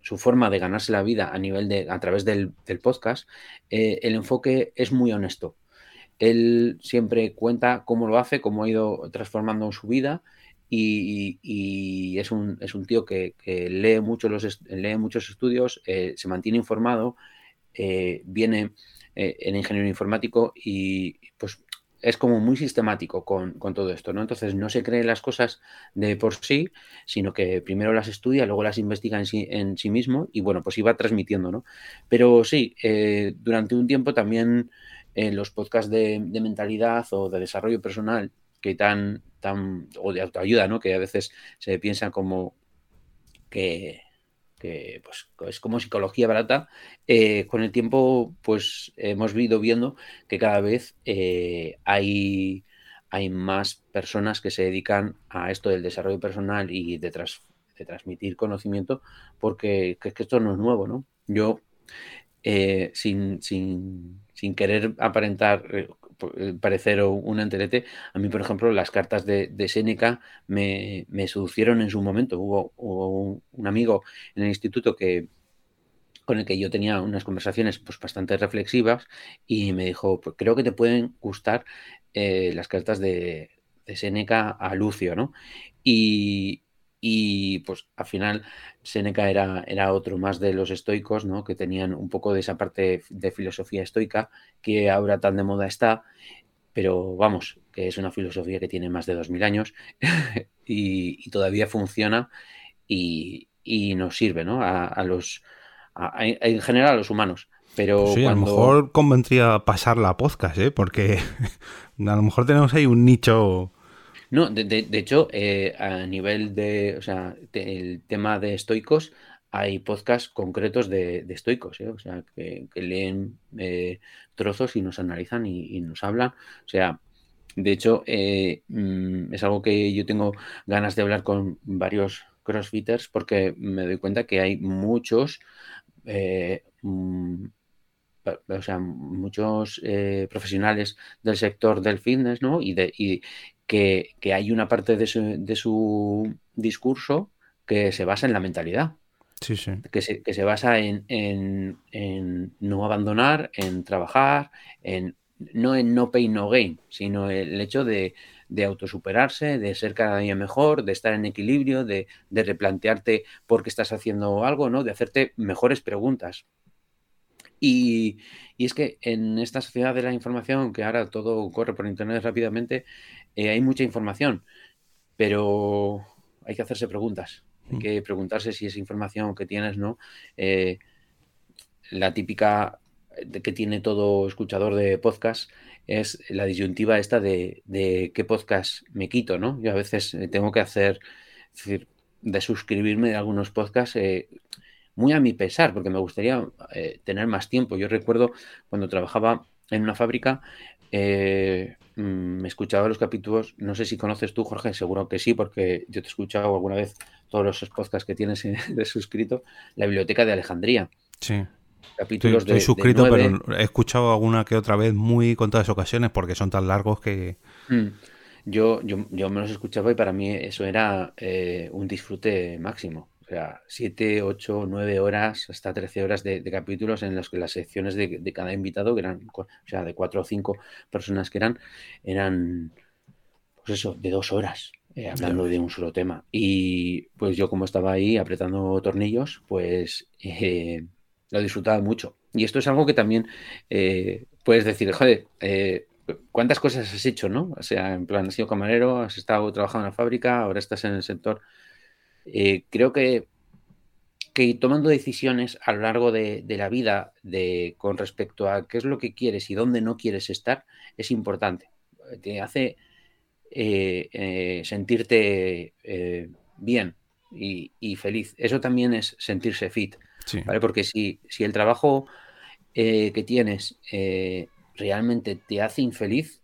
su forma de ganarse la vida a nivel de, a través del, podcast, eh, el enfoque es muy honesto. Él siempre cuenta cómo lo hace, cómo ha ido transformando su vida y, es, un, es, un, tío que, lee, mucho los, lee muchos estudios, eh, se mantiene informado, eh, viene en ingeniero informático y pues es como muy sistemático con, todo esto, ¿no? Entonces no se cree las cosas de por sí, sino que primero las estudia, luego las investiga en sí, en sí mismo y bueno, pues iba transmitiendo, ¿no? Pero sí, eh, durante un tiempo también en los podcasts de, mentalidad o de desarrollo personal que tan, tan, o de autoayuda, ¿no? Que a veces se piensa como que que pues, es como psicología barata, eh, con el tiempo pues hemos ido viendo que cada vez eh, hay, hay más personas que se dedican a esto del desarrollo personal y de, de transmitir conocimiento, porque que, que esto no es nuevo, ¿no? Yo, eh, sin, sin, sin, querer aparentar parecer un enterete. A mí, por ejemplo, las cartas de, de Seneca me, me, seducieron en su momento. Hubo, un, amigo en el instituto que con el que yo tenía unas conversaciones pues, bastante reflexivas y me dijo, pues, creo que te pueden gustar eh, las cartas de, de Seneca a Lucio, ¿no? Y, y pues al final Seneca era, era otro más de los estoicos, ¿no? Que tenían un poco de esa parte de filosofía estoica que ahora tan de moda está, pero vamos, que es una filosofía que tiene más de 2000 años y, todavía funciona y, nos sirve, ¿no? A, los, en general a los humanos. Pero sí, a lo mejor convendría pasar la podcast, ¿eh? Porque a lo mejor tenemos ahí un nicho no, de, de, hecho, eh, a nivel de, o sea, el tema de estoicos, hay podcasts concretos de, estoicos, ¿eh? o sea, que, leen eh, trozos y nos analizan y, nos hablan. O sea, de hecho, eh, mm, es algo que yo tengo ganas de hablar con varios crossfitters porque me doy cuenta que hay muchos, mm, o sea, muchos profesionales del sector del fitness, ¿no? Y, de, y que, hay una parte de su, de su discurso que se basa en la mentalidad. Sí, sí. Que, se, que se basa en, en, no abandonar, en trabajar, en no en no pay, no gain, sino el hecho de, de autosuperarse, de ser cada día mejor, de estar en equilibrio, de, de, replantearte por qué estás haciendo algo, ¿no? De hacerte mejores preguntas. Y, y, es que en esta sociedad de la información, que ahora todo corre por internet rápidamente, eh, hay mucha información, pero hay que hacerse preguntas. Hay mm. que preguntarse si esa información que tienes, ¿no? Eh, la típica que tiene todo escuchador de podcast es la disyuntiva esta de, qué podcast me quito, ¿no? Yo a veces eh, tengo que hacer, es decir, de suscribirme a algunos podcasts muy a mi pesar, porque me gustaría tener más tiempo. Yo recuerdo cuando trabajaba en una fábrica, eh, mm, me escuchaba los capítulos, no sé si conoces tú, Jorge, seguro que sí, porque yo te he escuchado alguna vez todos los podcasts que tienes de suscrito, la biblioteca de Alejandría. Sí. Capítulos estoy, suscrito, pero he escuchado alguna que otra vez muy contadas ocasiones porque son tan largos que... Mm. Yo, yo, yo, me los escuchaba y para mí eso era eh, un disfrute máximo sea, 7, 8, 9 horas, hasta 13 horas de, capítulos en los que las secciones de, cada invitado, que eran, o sea, de 4 o 5 personas que eran, eran, pues eso, de dos horas. Eh, hablando de un solo tema. Y pues yo como estaba ahí apretando tornillos, pues eh, lo disfrutaba mucho. Y esto es algo que también eh, puedes decir, joder, ¿cuántas cosas has hecho, no? O sea, en plan, has sido camarero, has estado trabajando en la fábrica, ahora estás en el sector eh, creo que, que, tomando decisiones a lo largo de, la vida de, con respecto a qué es lo que quieres y dónde no quieres estar es importante. Te hace eh, eh, sentirte bien y, feliz. Eso también es sentirse fit. Porque si, si, el trabajo que tienes realmente te hace infeliz,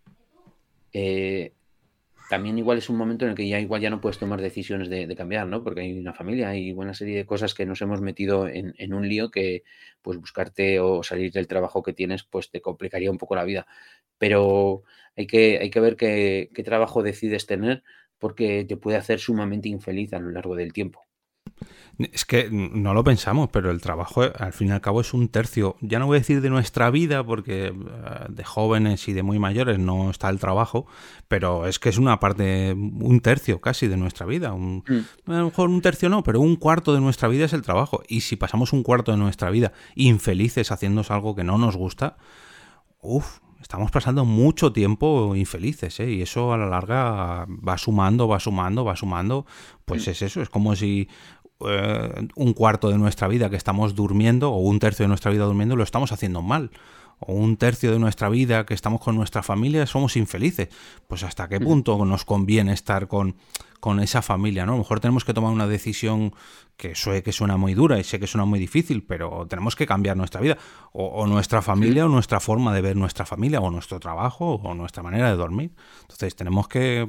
también igual es un momento en el que ya igual ya no puedes tomar decisiones de, cambiar, ¿no? Porque hay una familia, hay una serie de cosas que nos hemos metido en, un lío que pues buscarte o salir del trabajo que tienes pues te complicaría un poco la vida. Pero hay que, hay que ver qué trabajo decides tener porque te puede hacer sumamente infeliz a lo largo del tiempo. Es que no lo pensamos, pero el trabajo al fin y al cabo es un tercio, ya no voy a decir de nuestra vida, porque eh, de jóvenes y de muy mayores no está el trabajo, pero es que es una parte, un tercio casi de nuestra vida. Un, mm. A lo mejor un tercio no, pero un cuarto de nuestra vida es el trabajo. Y si pasamos un cuarto de nuestra vida infelices haciendo algo que no nos gusta, uff, estamos pasando mucho tiempo infelices, ¿eh? Y eso a la larga va sumando, va sumando, va sumando. Pues mm. es eso, es como si eh, un cuarto de nuestra vida que estamos durmiendo, o un tercio de nuestra vida durmiendo, lo estamos haciendo mal. O un tercio de nuestra vida que estamos con nuestra familia, somos infelices. Pues hasta qué punto nos conviene estar con, con esa familia, ¿no? A lo mejor tenemos que tomar una decisión que, suene, que suena muy dura y sé que suena muy difícil, pero tenemos que cambiar nuestra vida. O, nuestra familia, o nuestra forma de ver nuestra familia, o nuestro trabajo, o nuestra manera de dormir. Entonces tenemos que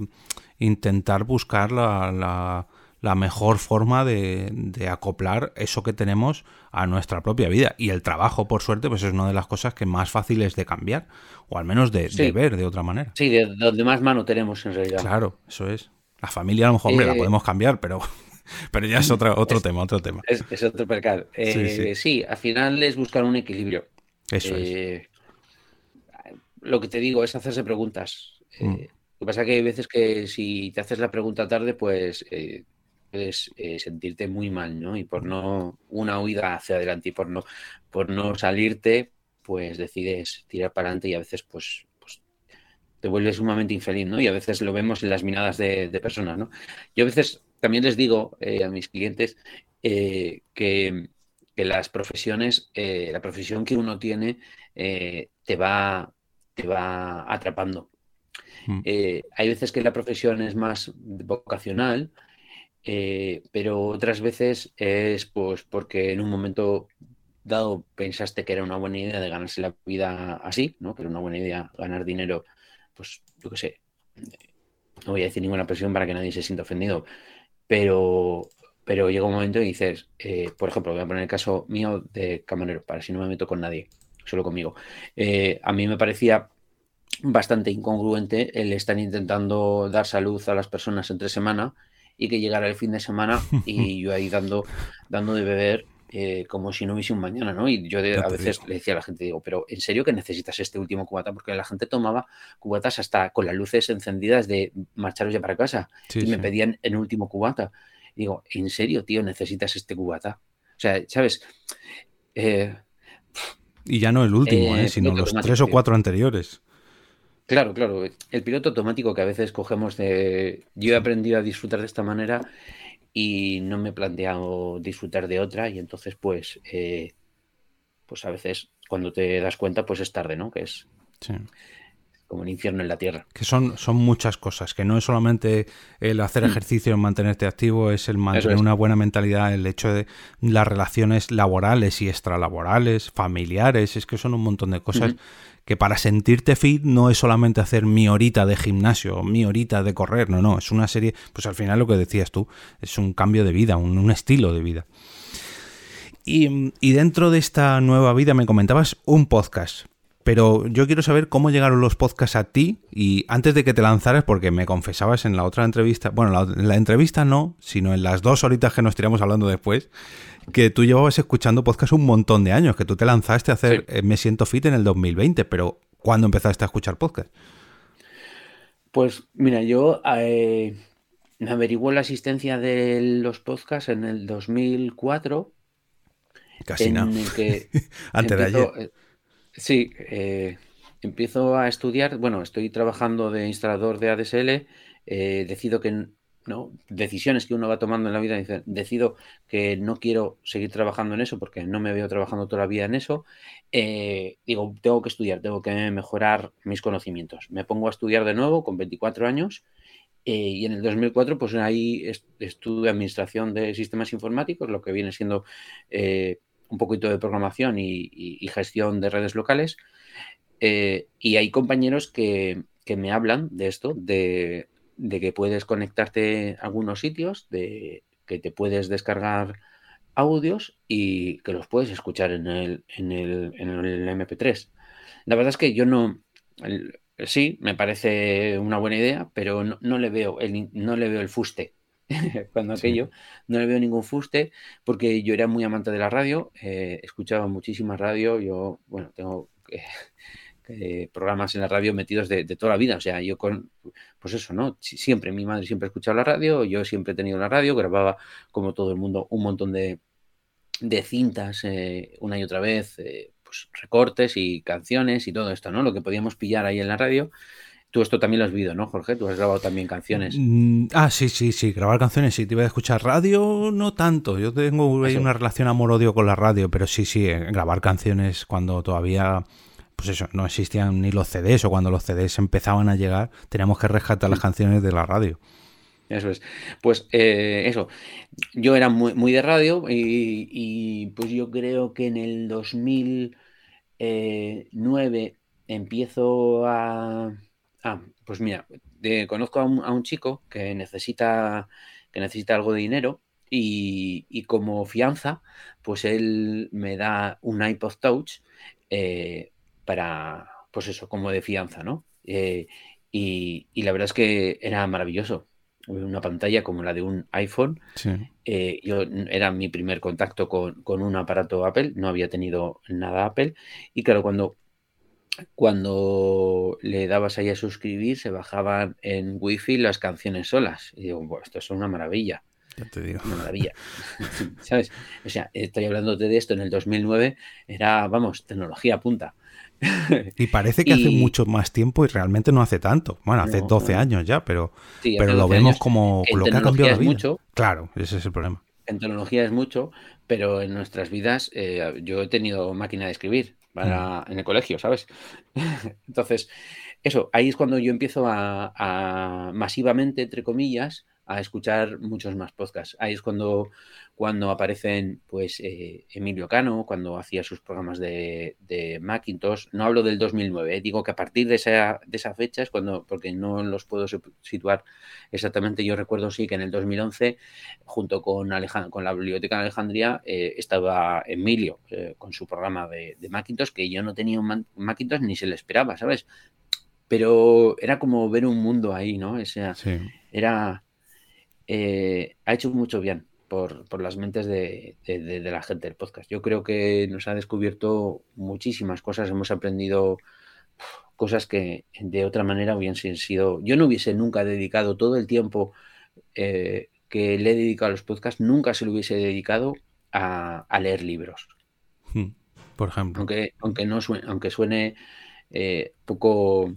intentar buscar la la mejor forma de, acoplar eso que tenemos a nuestra propia vida. Y el trabajo, por suerte, pues es una de las cosas que más fáciles de cambiar, o al menos de, ver de otra manera. Sí, de donde más mano tenemos en realidad. Claro, eso es. La familia a lo mejor, hombre, la eh, podemos cambiar, pero, pero ya es otro, otro tema, otro tema. Es, otro percal. Eh, sí, al final es buscar un equilibrio. Eso es. Eh, lo que te digo es hacerse preguntas. Mm. Lo que pasa es que hay veces que si te haces la pregunta tarde, pues puedes eh, sentirte muy mal, ¿no? Y por no una huida hacia adelante y por no, por no salirte, pues decides tirar para adelante y a veces pues, pues te vuelves sumamente infeliz, ¿no? Y a veces lo vemos en las miradas de, personas, ¿no? Yo a veces también les digo eh, a mis clientes eh, que, las profesiones, la profesión que uno tiene te, va, te va atrapando. Mm. hay veces que la profesión es más vocacional, eh, pero otras veces es pues porque en un momento dado pensaste que era una buena idea de ganarse la vida así, ¿no? Que era una buena idea ganar dinero, pues yo qué sé, no voy a decir ninguna presión para que nadie se sienta ofendido, pero, pero llega un momento y dices, eh, por ejemplo, voy a poner el caso mío de camarero, para si no me meto con nadie, solo conmigo. Eh, a mí me parecía bastante incongruente el estar intentando dar salud a las personas entre semana y que llegara el fin de semana y yo ahí dando, dando de beber eh, como si no hubiese un mañana, ¿no? Y yo a veces le decía a la gente, digo, pero ¿en serio que necesitas este último cubata? Porque la gente tomaba cubatas hasta con las luces encendidas de marcharos ya para casa y me pedían el último cubata. digo, ¿en serio, tío, necesitas este cubata? O sea, ¿sabes? Eh, y ya no el último, eh, sino los tres o cuatro anteriores. Claro, claro. El piloto automático que a veces cogemos de... Yo he aprendido a disfrutar de esta manera y no me he planteado disfrutar de otra y entonces pues, eh, pues a veces cuando te das cuenta pues es tarde, ¿no? Que es como el infierno en la tierra. Que son, son muchas cosas, que no es solamente el hacer mm. ejercicio, el mantenerte activo, es el mantener una buena mentalidad, el hecho de las relaciones laborales y extralaborales, familiares, es que son un montón de cosas que para sentirte fit no es solamente hacer mi horita de gimnasio, mi horita de correr, no, no, es una serie, pues al final lo que decías tú, es un cambio de vida, un, estilo de vida. Y, y, dentro de esta nueva vida me comentabas un podcast, pero yo quiero saber cómo llegaron los podcasts a ti y antes de que te lanzaras, porque me confesabas en la otra entrevista, bueno, en la entrevista no, sino en las dos horitas que nos tiramos hablando después, que tú llevabas escuchando podcast un montón de años, que tú te lanzaste a hacer eh, Me Siento Fit en el 2020, pero ¿cuándo empezaste a escuchar podcast? Pues mira, yo eh, me averiguó la asistencia de los podcasts en el 2004. Casi nada. Antes de ayer. Eh, sí, empiezo a estudiar, bueno, estoy trabajando de instalador de ADSL, decido que ¿no? decisiones que uno va tomando en la vida, decido que no quiero seguir trabajando en eso porque no me veo trabajando todavía en eso, eh, digo, tengo que estudiar, tengo que mejorar mis conocimientos. Me pongo a estudiar de nuevo con 24 años eh, y en el 2004 pues ahí estudio administración de sistemas informáticos, lo que viene siendo eh, un poquito de programación y, gestión de redes locales. y hay compañeros que, que me hablan de esto, de, de que puedes conectarte a algunos sitios, de que te puedes descargar audios y que los puedes escuchar en el, en el, en el MP3. La verdad es que yo no, sí, me parece una buena idea, pero no, le veo el, no le veo el fuste. Cuando aquello, no le veo ningún fuste, porque yo era muy amante de la radio, eh, escuchaba muchísima radio, yo, bueno, tengo eh, programas en la radio metidos de, toda la vida. O sea, yo con, pues eso, ¿no? Siempre, mi madre siempre ha escuchado la radio, yo siempre he tenido la radio, grababa como todo el mundo un montón de, cintas eh, una y otra vez, eh, pues recortes y canciones y todo esto, ¿no? Lo que podíamos pillar ahí en la radio. Tú esto también lo has visto, ¿no, Jorge? Tú has grabado también canciones. Mm, ah, sí, sí, sí, grabar canciones, sí. Te iba a escuchar radio, no tanto. Yo tengo una relación amor-odio con la radio, pero sí, sí, grabar canciones cuando todavía pues eso, no existían ni los CDs o cuando los CDs empezaban a llegar, teníamos que rescatar las canciones de la radio. Eso es. Pues eh, eso, yo era muy, muy de radio y, pues yo creo que en el 2009 eh, empiezo a... Ah, pues mira, conozco a un, chico que necesita, que necesita algo de dinero y, como fianza, pues él me da un iPod Touch eh, para, pues eso, como de fianza, ¿no? Eh, y, la verdad es que era maravilloso. Una pantalla como la de un iPhone. Eh, yo era mi primer contacto con, un aparato Apple, no había tenido nada Apple. Y claro, cuando, cuando le dabas ahí a suscribir, se bajaban en Wi-Fi las canciones solas. Y digo, bueno, esto es una maravilla. Ya te digo. Una maravilla. ¿Sabes? O sea, estoy hablando de esto en el 2009, era, vamos, tecnología punta. Y parece que hace mucho más tiempo y realmente no hace tanto. Bueno, hace 12 años ya, pero, pero lo vemos como lo que ha cambiado la vida. Mucho, claro, ese es el problema. En tecnología es mucho, pero en nuestras vidas eh, yo he tenido máquina de escribir para, mm. en el colegio, ¿sabes? Entonces, eso, ahí es cuando yo empiezo a, masivamente, entre comillas, a escuchar muchos más podcasts. Ahí es cuando, cuando aparecen, pues, eh, Emilio Cano, cuando hacía sus programas de, de Macintosh. No hablo del 2009, eh, digo que a partir de esa, de esa fecha es cuando, porque no los puedo situar exactamente, yo recuerdo sí que en el 2011, junto con, con la Biblioteca de Alejandría, eh, estaba Emilio con su programa de, de, Macintosh, que yo no tenía un Macintosh ni se le esperaba, ¿sabes? Pero era como ver un mundo ahí, ¿no? O sea, era eh, ha hecho mucho bien por, las mentes de, la gente del podcast. Yo creo que nos ha descubierto muchísimas cosas, hemos aprendido cosas que de otra manera hubiesen sido... Yo no hubiese nunca dedicado todo el tiempo eh, que le he dedicado a los podcasts, nunca se lo hubiese dedicado a, leer libros. Hmm, por ejemplo. Aunque, aunque, no suene, aunque suene eh, poco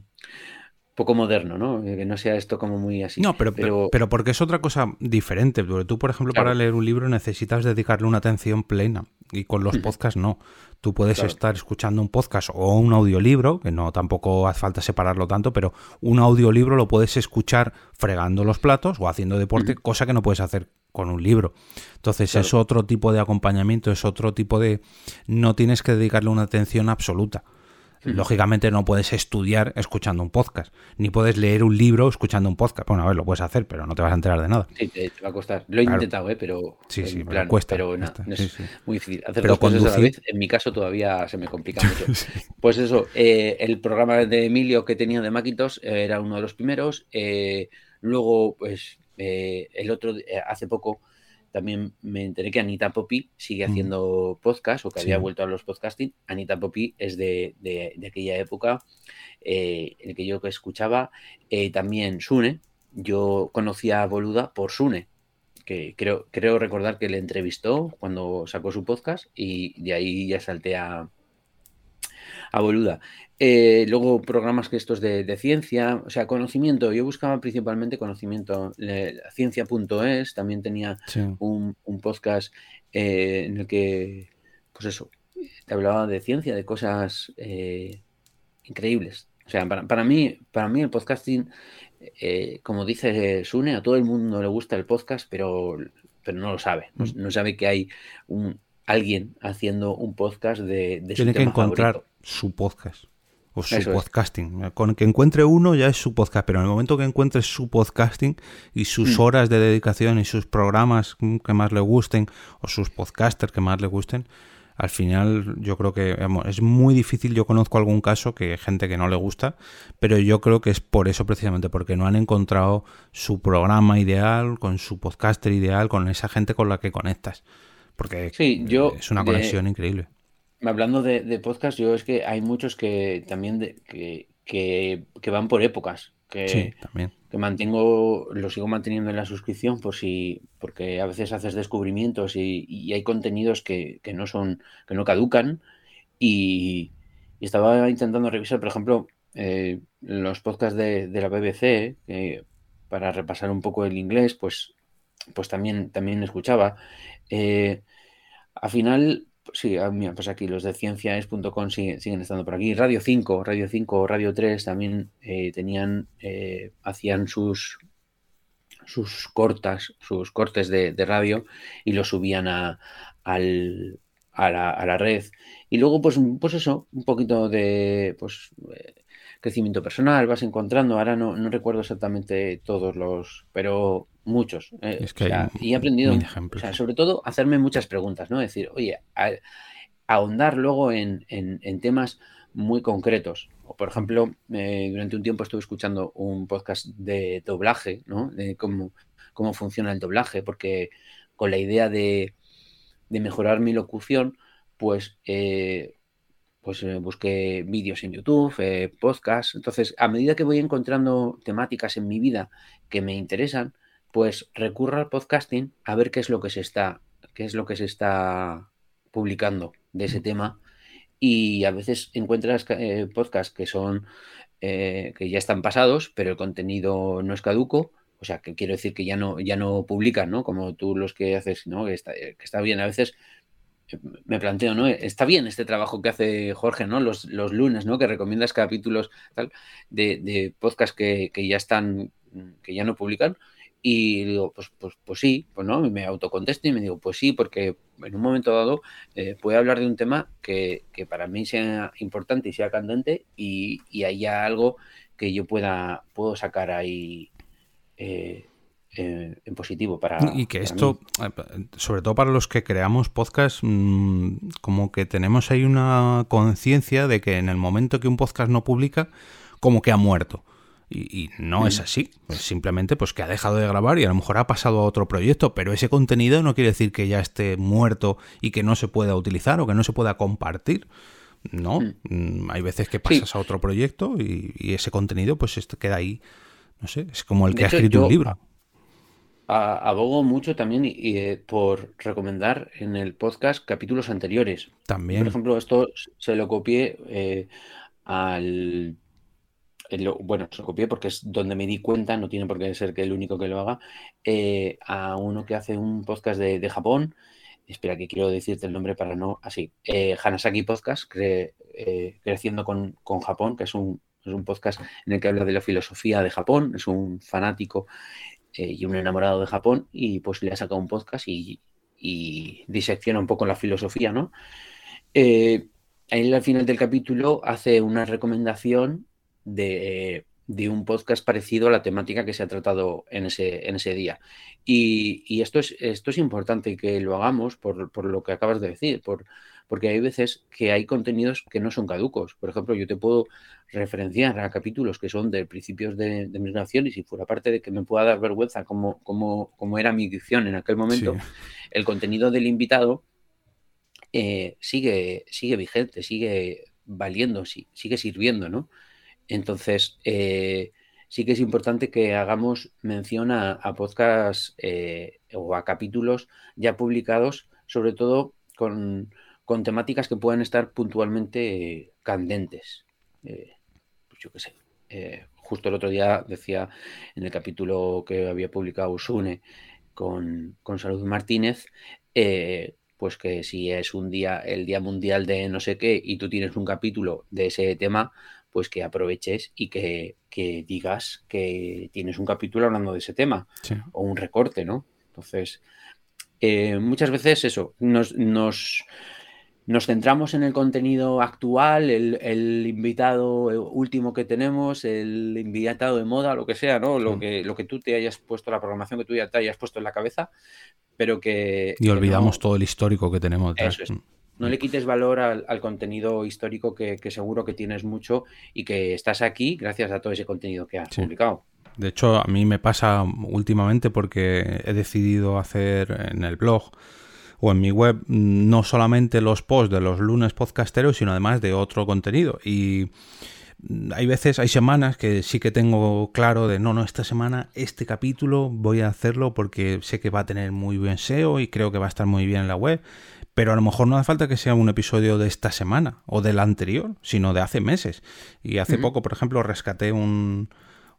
poco moderno, ¿no? Que no sea esto como muy así. No, pero, pero... porque es otra cosa diferente. Tú, por ejemplo, para leer un libro necesitas dedicarle una atención plena y con los podcasts no. Tú puedes estar escuchando un podcast o un audiolibro, que no tampoco hace falta separarlo tanto, pero un audiolibro lo puedes escuchar fregando los platos o haciendo deporte, cosa que no puedes hacer con un libro. Entonces es otro tipo de acompañamiento, es otro tipo de... No tienes que dedicarle una atención absoluta. Lógicamente no puedes estudiar escuchando un podcast, ni puedes leer un libro escuchando un podcast. Bueno, a ver, lo puedes hacer, pero no te vas a enterar de nada. Sí, te, va a costar. Lo he intentado, ¿eh? pero. Sí, sí, plan, cuesta. Pero no, es muy difícil. Hacer dos cosas a la vez, en mi caso, todavía se me complica mucho. Pues eso, eh, el programa de Emilio que tenía de Macintosh eh, era uno de los primeros. Eh, luego, pues, el otro, hace poco también me enteré que Anita Poppy sigue haciendo podcast o que había vuelto a los podcasting. Anita Poppy es de, aquella época eh, en que yo escuchaba. Eh, también Sune. Yo conocía a Boluda por Sune, que creo, creo recordar que le entrevistó cuando sacó su podcast y de ahí ya salté a, a Boluda. Eh, luego programas que estos de, ciencia, o sea, conocimiento. Yo buscaba principalmente conocimiento. Ciencia.es también tenía un, podcast eh, en el que, pues eso, te hablaba de ciencia, de cosas eh, increíbles. O sea, para, mí, para mí el podcasting, como dice Sune, a todo el mundo le gusta el podcast, pero, pero no lo sabe. No, mm. sabe que hay un, alguien haciendo un podcast de, de Tiene que encontrar su podcast o su podcasting. Con que encuentre uno ya es su podcast, pero en el momento que encuentre su podcasting y sus mm. horas de dedicación y sus programas que más le gusten o sus podcasters que más le gusten, al final yo creo que es muy difícil. Yo conozco algún caso que gente que no le gusta, pero yo creo que es por eso precisamente, porque no han encontrado su programa ideal, con su podcaster ideal, con esa gente con la que conectas. Porque es una conexión increíble hablando de, podcast, yo es que hay muchos que también que, que, van por épocas. Que, también. que mantengo, lo sigo manteniendo en la suscripción por si, porque a veces haces descubrimientos y, hay contenidos que, no son, que no caducan. Y, estaba intentando revisar, por ejemplo, eh, los podcasts de, la BBC, para repasar un poco el inglés, pues, pues también, también escuchaba. Eh, al final, Sí, ah, pues aquí los de cienciaes.com siguen, siguen estando por aquí. Radio 5, Radio 5, Radio 3 también eh, tenían, eh, hacían sus sus cortas, sus cortes de, radio y los subían a, al, a, la, a, la, red. Y luego, pues, pues eso, un poquito de pues, eh, crecimiento personal, vas encontrando, ahora no, no recuerdo exactamente todos los, pero muchos. Eh, y he aprendido, sobre todo, hacerme muchas preguntas, ¿no? Decir, oye, ahondar luego en, temas muy concretos. O, por ejemplo, eh, durante un tiempo estuve escuchando un podcast de doblaje, ¿no? De cómo, cómo funciona el doblaje, porque con la idea de, de mejorar mi locución, pues, eh, pues busqué vídeos en YouTube, podcasts. Entonces, a medida que voy encontrando temáticas en mi vida que me interesan, pues recurra al podcasting a ver qué es lo que se está, qué es lo que se está publicando de ese tema. Y a veces encuentras eh, podcasts que son eh, que ya están pasados, pero el contenido no es caduco. O sea, que quiero decir que ya no, ya no publican, ¿no? Como tú los que haces, ¿no? Que está, que está bien. A veces me planteo, ¿no? Está bien este trabajo que hace Jorge, ¿no? Los, los lunes, ¿no? Que recomiendas capítulos tal, de, de podcast que, que, ya están, que ya no publican Y digo, pues, pues, pues sí, pues no, me autocontesto y me digo, pues sí, porque en un momento dado eh, puedo hablar de un tema que, para mí sea importante y sea candente y, y haya algo que yo pueda, puedo sacar ahí eh, en positivo para... Y que esto, eh, sobre todo para los que creamos podcast, mm, como que tenemos ahí una conciencia de que en el momento que un podcast no publica, como que ha muerto. Y, no es mm. así. simplemente pues que ha dejado de grabar y a lo mejor ha pasado a otro proyecto, pero ese contenido no quiere decir que ya esté muerto y que no se pueda utilizar o que no se pueda compartir. No, mm. hay veces que pasas a otro proyecto y, ese contenido pues queda ahí. No sé, es como el que ha escrito un libro abogo mucho también y, eh, por recomendar en el podcast capítulos anteriores. También. Por ejemplo, esto se lo copié eh, al. bueno, se lo copié porque es donde me di cuenta, no tiene por qué ser que el único que lo haga, eh, a uno que hace un podcast de, Japón. Espera, que quiero decirte el nombre para no. Así, Hanasaki Podcast, Creciendo con, con Japón, que es un, es un podcast en el que habla de la filosofía de Japón, es un fanático eh, y un enamorado de Japón y pues le ha sacado un podcast y, disecciona un poco la filosofía, ¿no? Eh, ahí al final del capítulo hace una recomendación de, un podcast parecido a la temática que se ha tratado en ese, en ese día. Y, esto, es, esto es importante que lo hagamos por, por lo que acabas de decir, por, porque hay veces que hay contenidos que no son caducos. Por ejemplo, yo te puedo referenciar a capítulos que son de principios de, migración y si fuera parte de que me pueda dar vergüenza como, como, era mi dicción en aquel momento, el contenido del invitado eh, sigue, sigue vigente, sigue valiendo, sigue sirviendo, ¿no? Entonces, eh, sí que es importante que hagamos mención a, podcasts eh, o a capítulos ya publicados, sobre todo con, con temáticas que puedan estar puntualmente candentes. Eh, pues yo qué sé. Eh, justo el otro día decía en el capítulo que había publicado Usune con, con Salud Martínez, eh, pues que si es un día, el Día Mundial de no sé qué, y tú tienes un capítulo de ese tema, pues que aproveches y que, digas que tienes un capítulo hablando de ese tema, o un recorte, ¿no? Entonces, muchas veces eso, nos, nos nos centramos en el contenido actual, el, invitado último que tenemos, el invitado de moda, lo que sea, ¿no? Lo, que, lo que tú te hayas puesto, la programación que tú ya te hayas puesto en la cabeza, pero que... Y olvidamos todo el histórico que tenemos detrás. No le quites valor al, contenido histórico que, seguro que tienes mucho y que estás aquí gracias a todo ese contenido que has publicado. De hecho, a mí me pasa últimamente porque he decidido hacer en el blog o en mi web no solamente los posts de los lunes podcasteros, sino además de otro contenido. Y hay veces, hay semanas que sí que tengo claro de no, no, esta semana, este capítulo voy a hacerlo porque sé que va a tener muy buen SEO y creo que va a estar muy bien en la web. Pero a lo mejor no hace falta que sea un episodio de esta semana o del anterior, sino de hace meses. Y hace poco, por ejemplo, rescaté un,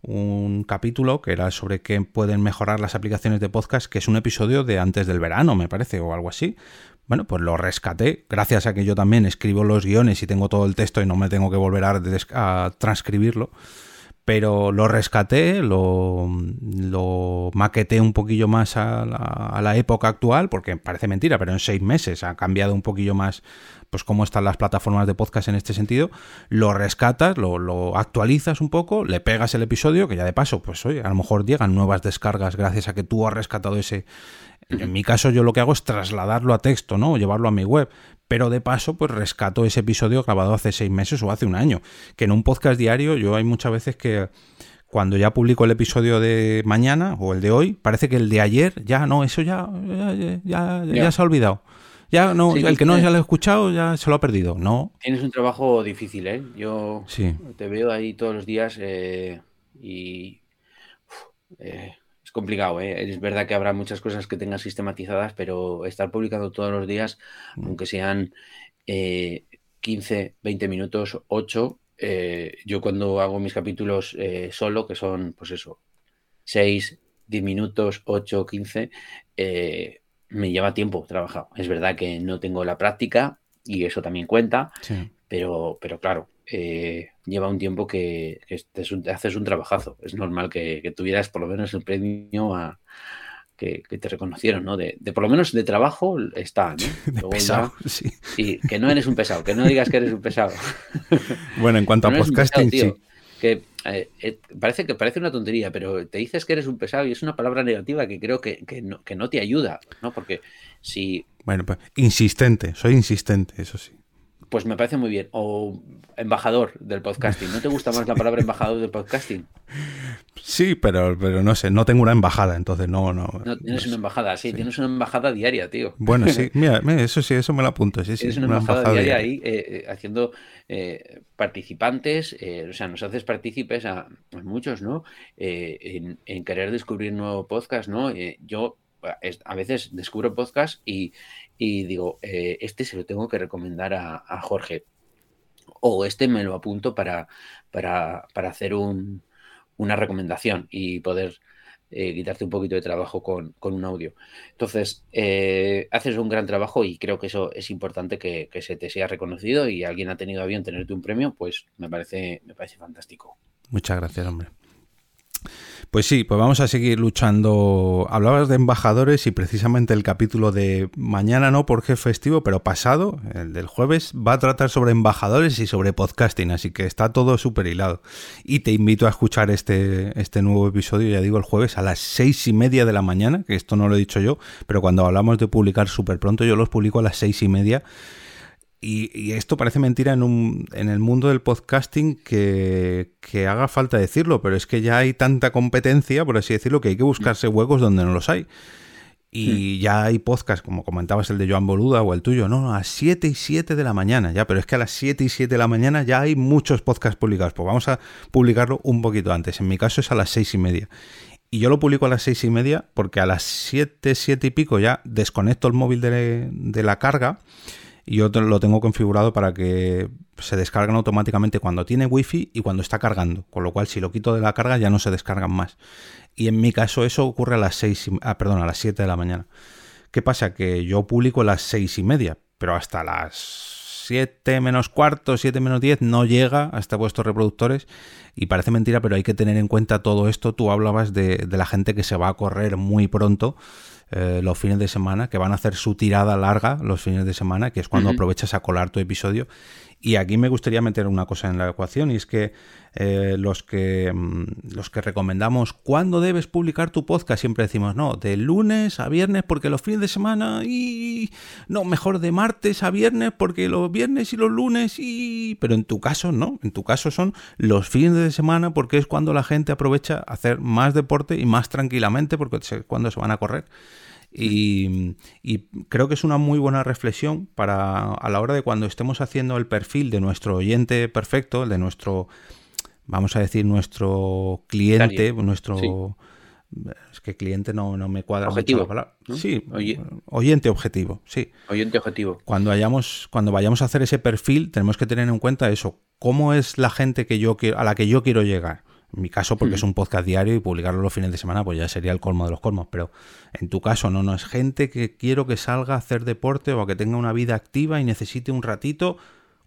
un capítulo que era sobre qué pueden mejorar las aplicaciones de podcast, que es un episodio de antes del verano, me parece, o algo así. Bueno, pues lo rescaté, gracias a que yo también escribo los guiones y tengo todo el texto y no me tengo que volver a, transcribirlo pero lo rescaté, lo, lo, un poquillo más a la, a la, época actual, porque parece mentira, pero en seis meses ha cambiado un poquillo más pues cómo están las plataformas de podcast en este sentido, lo rescatas, lo, actualizas un poco, le pegas el episodio, que ya de paso, pues oye, a lo mejor llegan nuevas descargas gracias a que tú has rescatado ese... En mi caso yo lo que hago es trasladarlo a texto, ¿no? O llevarlo a mi web. Pero de paso, pues rescato ese episodio grabado hace seis meses o hace un año. Que en un podcast diario yo hay muchas veces que cuando ya publico el episodio de mañana o el de hoy, parece que el de ayer ya no, eso ya, ya, ya se ha olvidado. Ya no, el que no ya lo ha escuchado ya se lo ha perdido, ¿no? Tienes un trabajo difícil, ¿eh? Yo te veo ahí todos los días eh, y eh, es complicado, ¿eh? Es verdad que habrá muchas cosas que tengas sistematizadas, pero estar publicando todos los días, mm. aunque sean 15, 20 minutos, 8, yo cuando hago mis capítulos solo, que son, pues eso, 6, 10 minutos, 8, 15, eh, me lleva tiempo trabajar. Es verdad que no tengo la práctica y eso también cuenta, pero, pero claro, lleva un tiempo que, te, haces un trabajazo. Es normal que, tuvieras por lo menos el premio a, que, te reconocieron, ¿no? De, por lo menos de trabajo está, ¿no? pesado, sí. Que no eres un pesado, que no digas que eres un pesado. Bueno, en cuanto a podcasting, sí. Que eh, eh, parece que parece una tontería, pero te dices que eres un pesado y es una palabra negativa que creo que, que, no, que no te ayuda, ¿no? Porque si... Bueno, pues insistente, soy insistente, eso sí. Pues me parece muy bien. O embajador del podcasting. ¿No te gusta más la palabra embajador del podcasting? Sí, pero, pero no sé, no tengo una embajada, entonces no, no. No tienes una embajada, sí, tienes una embajada diaria, tío. Bueno, sí, mira, eso sí, eso me lo apunto. Sí, tienes una, embajada, diaria, ahí eh, eh, haciendo eh, participantes, o sea, nos haces partícipes a, muchos, ¿no? En, en, querer descubrir nuevo podcast, ¿no? yo a veces descubro podcast y, y digo, eh, este se lo tengo que recomendar a, Jorge. O este me lo apunto para, para, hacer una recomendación y poder eh, quitarte un poquito de trabajo con, un audio. Entonces, eh, haces un gran trabajo y creo que eso es importante que, que, se te sea reconocido y alguien ha tenido a bien tenerte un premio, pues me parece, me parece fantástico. Muchas gracias, hombre. Pues sí, pues vamos a seguir luchando. Hablabas de embajadores y precisamente el capítulo de mañana no porque es festivo, pero pasado, el del jueves, va a tratar sobre embajadores y sobre podcasting, así que está todo súper hilado. Y te invito a escuchar este, este nuevo episodio, ya digo, el jueves a las seis y media de la mañana, que esto no lo he dicho yo, pero cuando hablamos de publicar súper pronto, yo los publico a las seis y media y, esto parece mentira en, un, en el mundo del podcasting que, haga falta decirlo, pero es que ya hay tanta competencia, por así decirlo, que hay que buscarse huecos donde no los hay. Y ya hay podcasts, como comentabas el de Joan Boluda o el tuyo, no, a las 7 y 7 de la mañana, ya, pero es que a las 7 y 7 de la mañana ya hay muchos podcasts publicados. Pues vamos a publicarlo un poquito antes. En mi caso es a las 6 y media. Y yo lo publico a las 6 y media porque a las 7, 7 y pico ya desconecto el móvil de, de la carga y yo lo tengo configurado para que se descarguen automáticamente cuando tiene wifi y cuando está cargando, con lo cual si lo quito de la carga ya no se descargan más. Y en mi caso eso ocurre a las 6, ah, perdón, a las 7 de la mañana. ¿Qué pasa? Que yo publico a las 6 y media, pero hasta las 7 menos cuarto, 7 menos 10 no llega hasta vuestros reproductores y parece mentira, pero hay que tener en cuenta todo esto. Tú hablabas de la gente que se va a correr muy pronto eh, los fines de semana, que van a hacer su tirada larga los fines de semana, que es cuando aprovechas a colar tu episodio. Y aquí me gustaría meter una cosa en la ecuación, y es que eh, los que mm, los que recomendamos cuándo debes publicar tu podcast, siempre decimos, no, de lunes a viernes, porque los fines de semana, y no, mejor de martes a viernes, porque los viernes y los lunes, y. Pero en tu caso, no, en tu caso son los fines de semana, porque es cuando la gente aprovecha hacer más deporte y más tranquilamente, porque es cuando se van a correr. Y, creo que es una muy buena reflexión para a la hora de cuando estemos haciendo el perfil de nuestro oyente perfecto, de nuestro, vamos a decir, nuestro cliente, nuestro... Es que cliente no, me cuadra objetivo, Sí, oyente objetivo, sí. Oyente objetivo. Cuando, vayamos, cuando vayamos a hacer ese perfil, tenemos que tener en cuenta eso. ¿Cómo es la gente que yo a la que yo quiero llegar? En mi caso, porque es un podcast diario y publicarlo los fines de semana, pues ya sería el colmo de los colmos. Pero en tu caso, no, no es gente que quiero que salga a hacer deporte o que tenga una vida activa y necesite un ratito.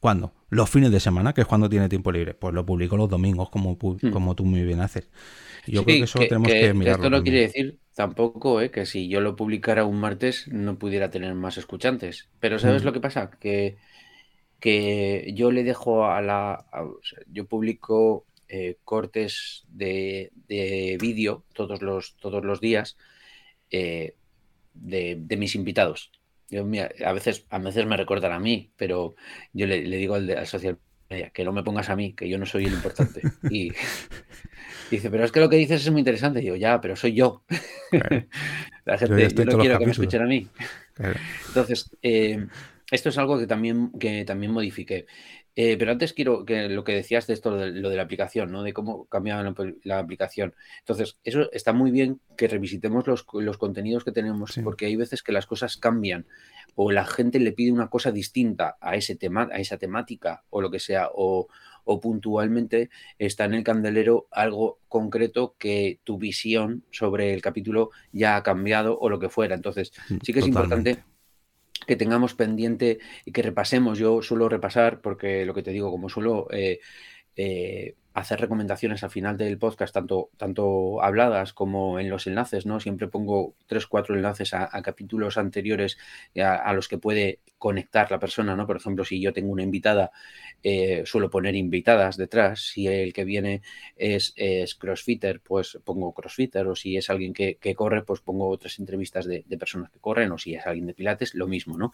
¿Cuándo? Los fines de semana, que es cuando tiene tiempo libre. Pues lo publico los domingos, como, hmm. como tú muy bien haces. Yo creo que eso tenemos que, que Esto no quiere decir tampoco eh, que si yo lo publicara un martes no pudiera tener más escuchantes. Pero ¿sabes hmm. lo que pasa? Que, que yo le dejo a la. yo publico eh, cortes de, vídeo todos los, todos los días eh, de, mis invitados. a, veces, a veces me recordan a mí, pero yo le, digo al, al social que no me pongas a mí, que yo no soy el importante. Y dice, pero es que lo que dices es muy interesante. Y yo, ya, pero soy yo. La gente, yo, no quiero que me escuchen a mí. Entonces, eh, esto es algo que también, que también modifiqué. Eh, pero antes quiero que lo que decías de esto, de lo de la aplicación, ¿no? De cómo cambiaba la, aplicación. Entonces, eso está muy bien que revisitemos los, contenidos que tenemos, porque hay veces que las cosas cambian o la gente le pide una cosa distinta a, ese tema, a esa temática o lo que sea, o, puntualmente está en el candelero algo concreto que tu visión sobre el capítulo ya ha cambiado o lo que fuera. Entonces, mm, sí que es importante que tengamos pendiente y que repasemos. Yo suelo repasar, porque lo que te digo, como suelo eh, eh, hacer recomendaciones al final del podcast, tanto, tanto habladas como en los enlaces, ¿no? Siempre pongo tres, cuatro enlaces a, capítulos anteriores a, los que puede conectar la persona, ¿no? Por ejemplo, si yo tengo una invitada, eh, suelo poner invitadas detrás. Si el que viene es, crossfitter, pues pongo crossfitter. O si es alguien que, corre, pues pongo otras entrevistas de, personas que corren. O si es alguien de pilates, lo mismo, ¿no?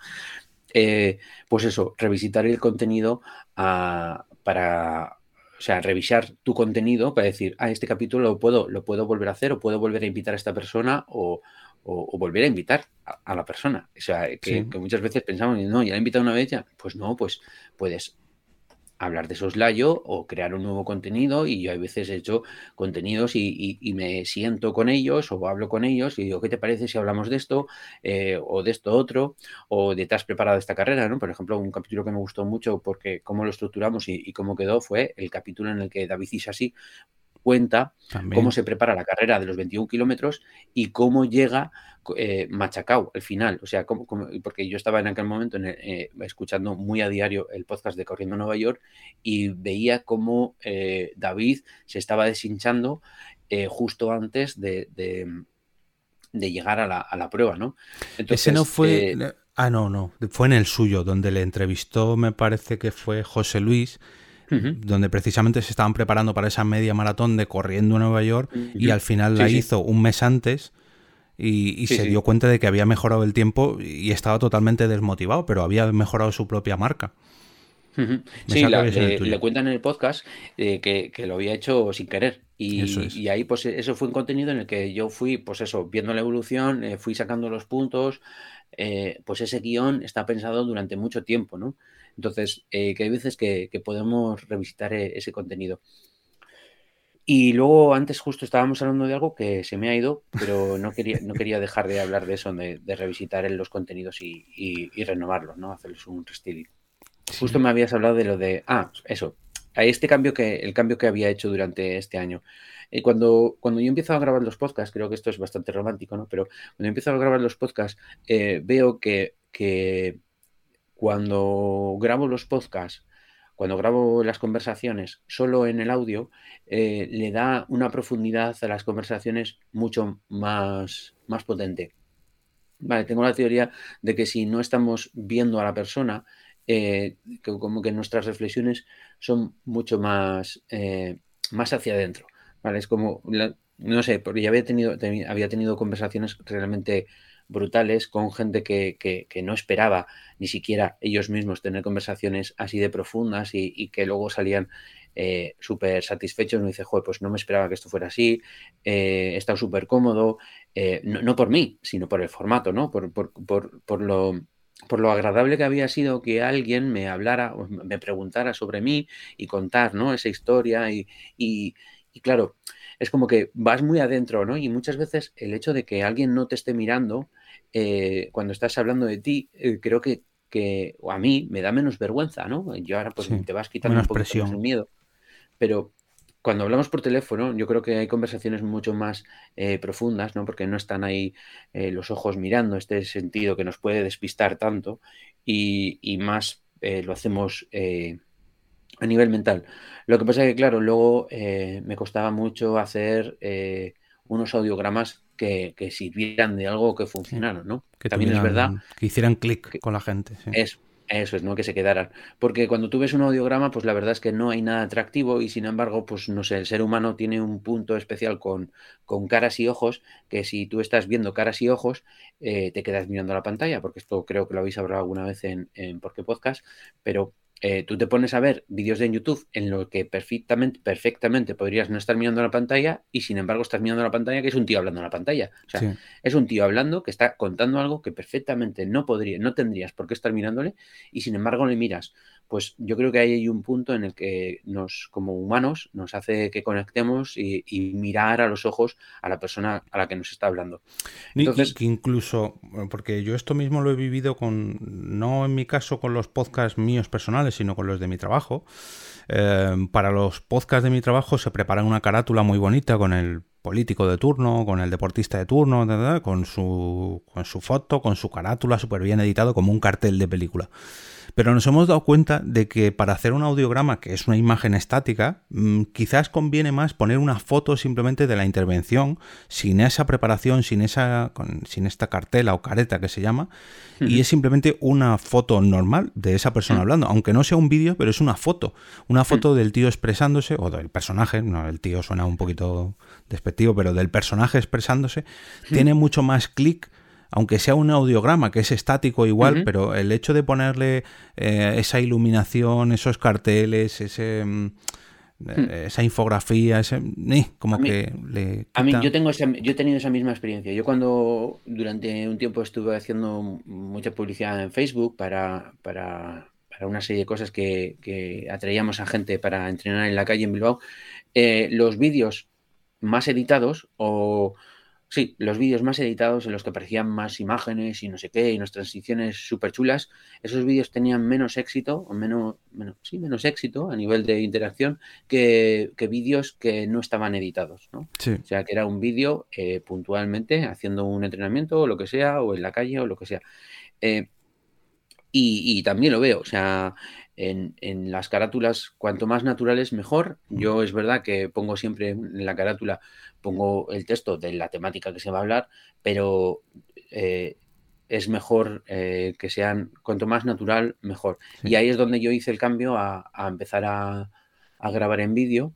Eh, pues eso, revisitar el contenido ah, para o sea, revisar tu contenido para decir, ah, este capítulo lo puedo, lo puedo volver a hacer o puedo volver a invitar a esta persona o, volver a invitar a, la persona. O sea, que, que, muchas veces pensamos, no, ya la he invitado una vez ya. Pues no, pues puedes hablar de soslayo o crear un nuevo contenido y yo a veces he hecho contenidos y, me siento con ellos o hablo con ellos y digo, ¿qué te parece si hablamos de esto eh, o de esto otro o de te has preparado esta carrera? ¿no? Por ejemplo, un capítulo que me gustó mucho porque cómo lo estructuramos y, cómo quedó fue el capítulo en el que David Isasi cuenta cómo se prepara la carrera de los 21 kilómetros y cómo llega eh, machacao al final. O sea, porque yo estaba en aquel momento eh, escuchando muy a diario el podcast de Corriendo Nueva York y veía cómo eh, David se estaba deshinchando justo antes de, llegar a la, prueba, ¿no? Entonces, Ese no fue... ah, no, no. Fue en el suyo, donde le entrevistó, me parece que fue José Luis donde precisamente se estaban preparando para esa media maratón de corriendo en Nueva York y al final la hizo un mes antes y, se dio cuenta de que había mejorado el tiempo y estaba totalmente desmotivado, pero había mejorado su propia marca. Sí, le, cuentan en el podcast eh, que, lo había hecho sin querer. Y, ahí, pues, eso fue un contenido en el que yo fui, pues eso, viendo la evolución, eh, fui sacando los puntos. Eh, pues ese guion está pensado durante mucho tiempo, ¿no? Entonces, que hay veces que, podemos revisitar ese contenido. Y luego, antes justo estábamos hablando de algo que se me ha ido, pero no quería, no quería dejar de hablar de eso, de, revisitar los contenidos y, renovarlos, ¿no? Hacerles un restyling. Justo me habías hablado de lo de, ah, eso, este cambio que, el cambio que había hecho durante este año. Y cuando, cuando yo empiezo a grabar los podcasts, creo que esto es bastante romántico, ¿no? Pero cuando empiezo a grabar los podcasts, eh, veo que, que cuando grabo los podcasts, cuando grabo las conversaciones solo en el audio, eh, le da una profundidad a las conversaciones mucho más, más potente. Vale, tengo la teoría de que si no estamos viendo a la persona, eh, como que nuestras reflexiones son mucho más, eh, más hacia adentro. ¿vale? Es como, no sé, porque ya había tenido, había tenido conversaciones realmente brutales con gente que, no esperaba ni siquiera ellos mismos tener conversaciones así de profundas y, que luego salían eh, súper satisfechos. Me dice, joder, pues no me esperaba que esto fuera así, he estado súper cómodo, no, por mí, sino por el formato, ¿no? por, por lo por lo agradable que había sido que alguien me hablara, me preguntara sobre mí y contar, ¿no? Esa historia y, y, claro, es como que vas muy adentro, ¿no? Y muchas veces el hecho de que alguien no te esté mirando eh, cuando estás hablando de ti, eh, creo que, que a mí me da menos vergüenza, ¿no? Yo ahora pues te vas quitando un poco el miedo. Pero cuando hablamos por teléfono, yo creo que hay conversaciones mucho más eh, profundas, ¿no? Porque no están ahí eh, los ojos mirando, este sentido que nos puede despistar tanto, y, más eh, lo hacemos a nivel mental. Lo que pasa es que, claro, luego me costaba mucho hacer unos audiogramas que, sirvieran de algo que funcionara, ¿no? Que también es verdad. Que hicieran clic con la gente. Es, eso es, no que se quedaran. Porque cuando tú ves un audiograma, pues la verdad es que no hay nada atractivo y sin embargo, pues no sé, el ser humano tiene un punto especial con, con caras y ojos, que si tú estás viendo caras y ojos, eh, te quedas mirando la pantalla, porque esto creo que lo habéis hablado alguna vez en, en Por qué Podcast, pero eh, tú te pones a ver vídeos de YouTube en lo que perfectamente, perfectamente podrías no estar mirando la pantalla y sin embargo estás mirando la pantalla que es un tío hablando en la pantalla. O sea, es un tío hablando que está contando algo que perfectamente no podría, no tendrías por qué estar mirándole y sin embargo le miras pues yo creo que hay un punto en el que nos, como humanos, nos hace que conectemos y, mirar a los ojos a la persona a la que nos está hablando. Entonces, que incluso, porque yo esto mismo lo he vivido con, no en mi caso con los podcasts míos personales, sino con los de mi trabajo. Eh, para los podcasts de mi trabajo se preparan una carátula muy bonita con el político de turno, con el deportista de turno, con su, con su foto, con su carátula súper bien editado, como un cartel de película. Pero nos hemos dado cuenta de que para hacer un audiograma, que es una imagen estática, mm, quizás conviene más poner una foto simplemente de la intervención, sin esa preparación, sin, esa, sin esta cartela o careta que se llama, y es simplemente una foto normal de esa persona hablando, aunque no sea un vídeo, pero es una foto, una foto del tío expresándose, o del personaje, no, el tío suena un poquito despectivo, pero del personaje expresándose, tiene mucho más clic aunque sea un audiograma que es estático igual, pero el hecho de ponerle eh, esa iluminación, esos carteles, ese, mm, hmm. esa infografía, ese, como que le... A mí yo, tengo yo he tenido esa misma experiencia. Yo cuando durante un tiempo estuve haciendo mucha publicidad en Facebook para, para, una serie de cosas que, atraíamos a gente para entrenar en la calle en Bilbao, eh, los vídeos más editados o Sí, los vídeos más editados en los que aparecían más imágenes y no sé qué, y unas transiciones súper chulas, esos vídeos tenían menos éxito, o menos, menos, sí, menos éxito a nivel de interacción que, vídeos que no estaban editados, ¿no? O sea, que era un vídeo eh, puntualmente haciendo un entrenamiento o lo que sea, o en la calle o lo que sea. Eh, y, y, también lo veo, o sea, en, en, las carátulas, cuanto más naturales, mejor. Yo es verdad que pongo siempre en la carátula pongo el texto de la temática que se va a hablar, pero eh, es mejor eh, que sean, cuanto más natural, mejor. Y ahí es donde yo hice el cambio a, empezar a, grabar en vídeo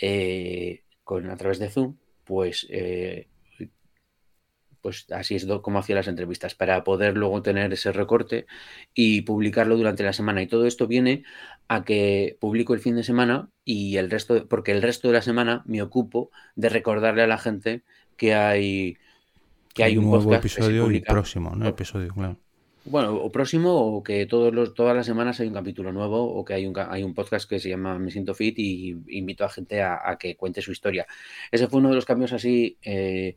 eh, con, a través de Zoom, pues pues así es como hacía las entrevistas, para poder luego tener ese recorte y publicarlo durante la semana. Y todo esto viene a que publico el fin de semana y el resto, porque el resto de la semana me ocupo de recordarle a la gente que hay que hay, un, nuevo episodio y próximo, ¿no? Episodio, Bueno, o próximo, o que todos los, todas las semanas hay un capítulo nuevo, o que hay un, hay un podcast que se llama Me Siento Fit y invito a gente a, que cuente su historia. Ese fue uno de los cambios así eh,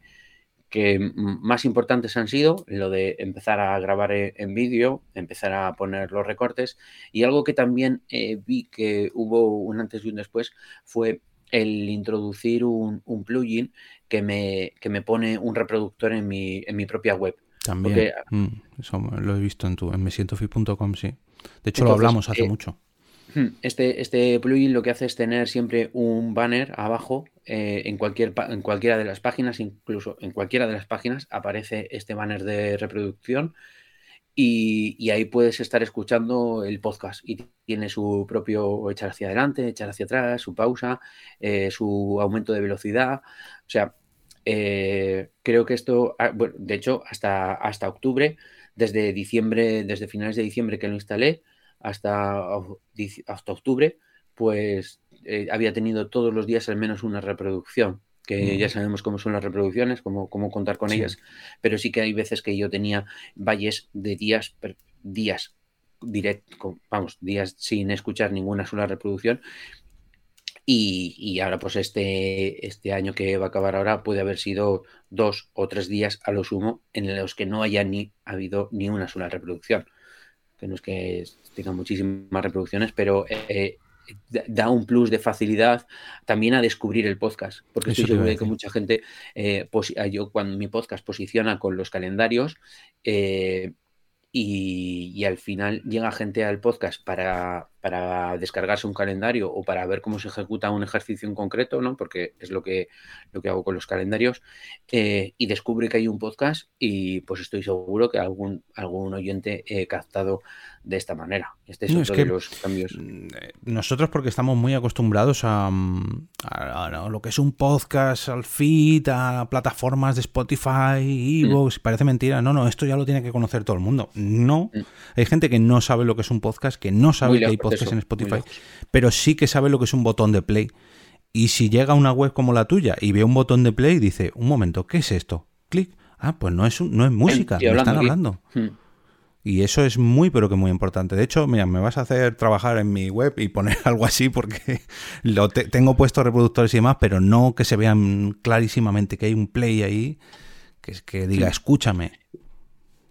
que más importantes han sido lo de empezar a grabar e, en vídeo, empezar a poner los recortes y algo que también eh, vi que hubo un antes y un después fue el introducir un, plugin que me, que me pone un reproductor en mi, en mi propia web. También, mm, eso lo he visto en tu, en mesientofit.com, sí. De hecho, lo hablamos hace eh, mucho. Hmm, este, este plugin lo que hace es tener siempre un banner abajo eh, en, cualquier, en cualquiera de las páginas, incluso en cualquiera de las páginas aparece este banner de reproducción y, ahí puedes estar escuchando el podcast y tiene su propio echar hacia adelante, echar hacia atrás, su pausa, eh, su aumento de velocidad. O sea, eh, creo que esto, ah, de hecho, hasta, hasta octubre, desde diciembre, desde finales de diciembre que lo instalé, hasta, hasta octubre, pues eh, había tenido todos los días al menos una reproducción, que ya sabemos cómo son las reproducciones, cómo, cómo contar con ellas, pero sí que hay veces que yo tenía valles de días, días directo, vamos, días sin escuchar ninguna sola reproducción. Y, y, ahora, pues este, este año que va a acabar ahora puede haber sido dos o tres días a lo sumo en los que no haya ni habido ni una sola reproducción. Que no es que tenga muchísimas reproducciones, pero eh, da un plus de facilidad también a descubrir el podcast, porque estoy seguro de que mucha gente, eh, yo cuando mi podcast posiciona con los calendarios, eh, y, al final llega gente al podcast para, para, descargarse un calendario o para ver cómo se ejecuta un ejercicio en concreto, ¿no? Porque es lo que, lo que hago con los calendarios, eh, y descubre que hay un podcast y pues estoy seguro que algún, algún oyente he captado de esta manera. Este es otro de los cambios. Mm, eh, nosotros porque estamos muy acostumbrados a, lo que es un podcast, al feed, a plataformas de Spotify, Evox, mm. parece mentira. No, no, esto ya lo tiene que conocer todo el mundo. No, mm. hay gente que no sabe lo que es un podcast, que no sabe que hay podcasts en Spotify, pero sí que sabe lo que es un botón de play. Y si llega a una web como la tuya y ve un botón de play, dice, un momento, ¿qué es esto? Clic. Ah, pues no es, no es música, me están hablando. Y eso es muy, pero que muy importante. De hecho, mira, me vas a hacer trabajar en mi web y poner algo así porque lo tengo puesto reproductores y demás, pero no que se vean clarísimamente que hay un play ahí que, que diga, escúchame.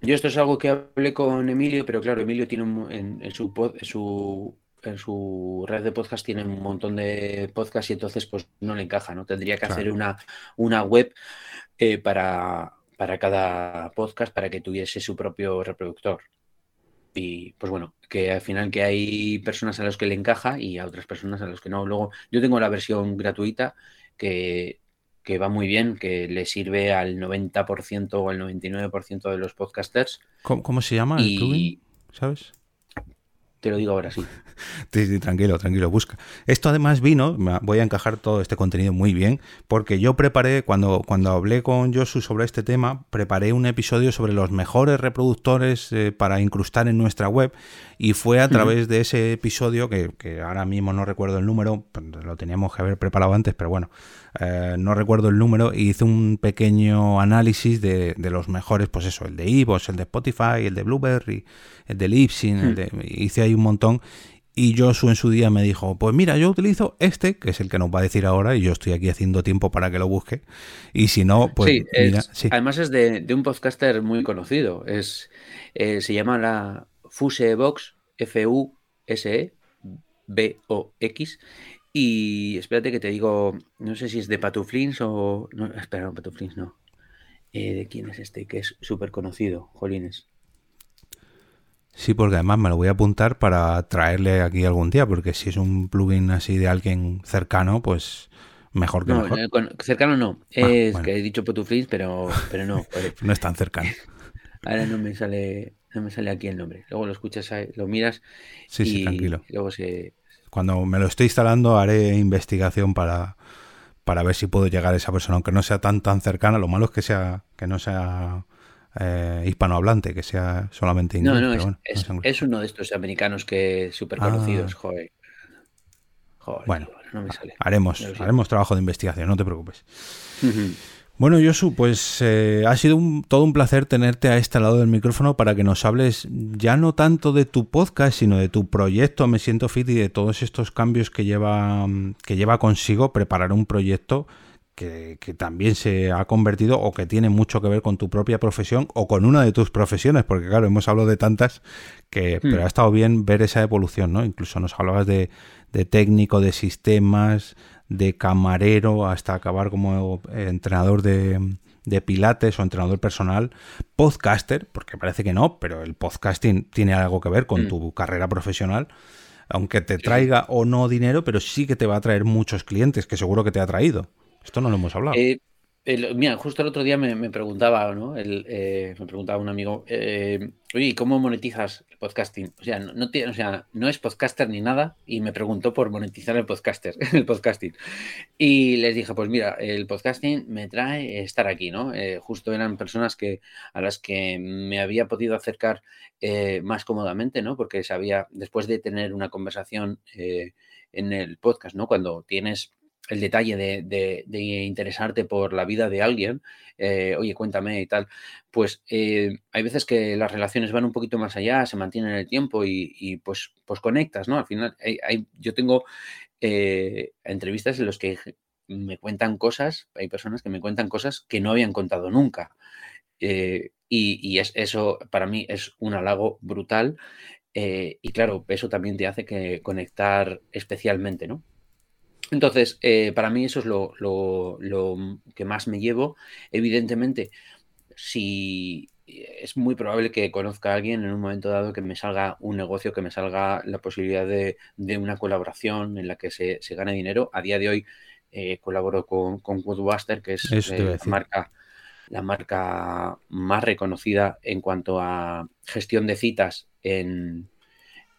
Yo esto es algo que hablé con Emilio, pero claro, Emilio tiene en, su, su en su red de podcast tiene un montón de podcasts y entonces pues no le encaja, ¿no? Tendría que hacer una, una web eh, para, para cada podcast para que tuviese su propio reproductor. Y pues bueno, que al final que hay personas a las que le encaja y a otras personas a las que no. Luego, yo tengo la versión gratuita que, que va muy bien, que le sirve al 90% o al 99% de los podcasters. ¿Cómo, se llama el plugin? ¿Sabes? Te lo digo ahora, sí. sí, tranquilo, tranquilo, busca. Esto además vino, voy a encajar todo este contenido muy bien, porque yo preparé, cuando, cuando hablé con Josu sobre este tema, preparé un episodio sobre los mejores reproductores eh, para incrustar en nuestra web, y fue a través de ese episodio, que, que, ahora mismo no recuerdo el número, pues, lo teníamos que haber preparado antes, pero bueno, eh, no recuerdo el número, y hice un pequeño análisis de, los mejores, pues eso, el de Ivos, el de Spotify, el de Blueberry, el de Lipsyn, el de, hice ahí un montón. Y Josu en su día me dijo, pues mira, yo utilizo este, que es el que nos va a decir ahora, y yo estoy aquí haciendo tiempo para que lo busque. Y si no, pues... Sí, además es de, un podcaster muy conocido. Es, eh, se llama la Fusebox, F-U-S-E, B-O-X. Y espérate que te digo, no sé si es de Patuflins o. No, espera, no, Patuflins no. Eh, ¿De quién es este? Que es súper conocido, Jolines. Sí, porque además me lo voy a apuntar para traerle aquí algún día, porque si es un plugin así de alguien cercano, pues mejor que no, mejor. Eh, cercano no. Ah, es que he dicho Patuflins, pero, pero no. no es tan cercano. Ahora no me sale, no me sale aquí el nombre. Luego lo escuchas, lo miras. Sí, sí, tranquilo. luego se, cuando me lo estoy instalando haré investigación para, para ver si puedo llegar a esa persona, aunque no sea tan tan cercana. Lo malo es que sea que no sea eh, hispanohablante, que sea solamente inglés. No, no, es, uno de estos americanos que súper conocidos, ah. joder. bueno, haremos, haremos trabajo de investigación, no te preocupes. Bueno, Josu, pues eh, ha sido todo un placer tenerte a este lado del micrófono para que nos hables ya no tanto de tu podcast, sino de tu proyecto Me Siento Fit y de todos estos cambios que lleva, que lleva consigo preparar un proyecto que, también se ha convertido o que tiene mucho que ver con tu propia profesión o con una de tus profesiones, porque claro, hemos hablado de tantas que hmm. pero ha estado bien ver esa evolución, ¿no? Incluso nos hablabas de, de técnico de sistemas, de camarero hasta acabar como entrenador de, pilates o entrenador personal, podcaster, porque parece que no, pero el podcasting tiene algo que ver con mm. tu carrera profesional, aunque te traiga o no dinero, pero sí que te va a traer muchos clientes, que seguro que te ha traído. Esto no lo hemos hablado. Eh, mira, justo el otro día me, preguntaba, ¿no? Eh, me preguntaba un amigo, eh, oye, ¿cómo monetizas el podcasting? O sea, no, tiene, o sea, no es podcaster ni nada y me preguntó por monetizar el podcaster, el podcasting. Y les dije, pues mira, el podcasting me trae estar aquí, ¿no? Eh, justo eran personas que a las que me había podido acercar más cómodamente, ¿no? Porque sabía, después de tener una conversación en el podcast, ¿no? Cuando tienes el detalle de, interesarte por la vida de alguien, eh, oye, cuéntame y tal, pues eh, hay veces que las relaciones van un poquito más allá, se mantienen en el tiempo y, pues, pues conectas, ¿no? Al final, hay, yo tengo eh, entrevistas en las que me cuentan cosas, hay personas que me cuentan cosas que no habían contado nunca. y, y es, eso para mí es un halago brutal. y claro, eso también te hace que conectar especialmente, ¿no? Entonces, eh, para mí eso es lo, que más me llevo. Evidentemente, si es muy probable que conozca a alguien en un momento dado que me salga un negocio, que me salga la posibilidad de, una colaboración en la que se, gane dinero. A día de hoy eh, colaboro con, con Woodbuster, que es eh, la, marca, la marca más reconocida en cuanto a gestión de citas en,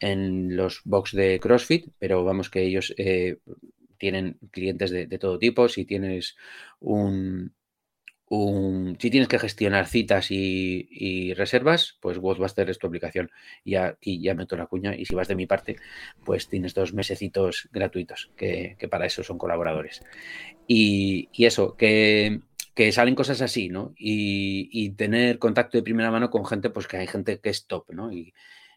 en los box de CrossFit, pero vamos que ellos tienen clientes de, todo tipo, si tienes un, si tienes que gestionar citas y, reservas, pues Wordbuster es tu aplicación. Y aquí ya meto la cuña. Y si vas de mi parte, pues tienes dos mesecitos gratuitos, que, para eso son colaboradores. Y, eso, que, salen cosas así, ¿no? Y, tener contacto de primera mano con gente, pues que hay gente que es top, ¿no? Y,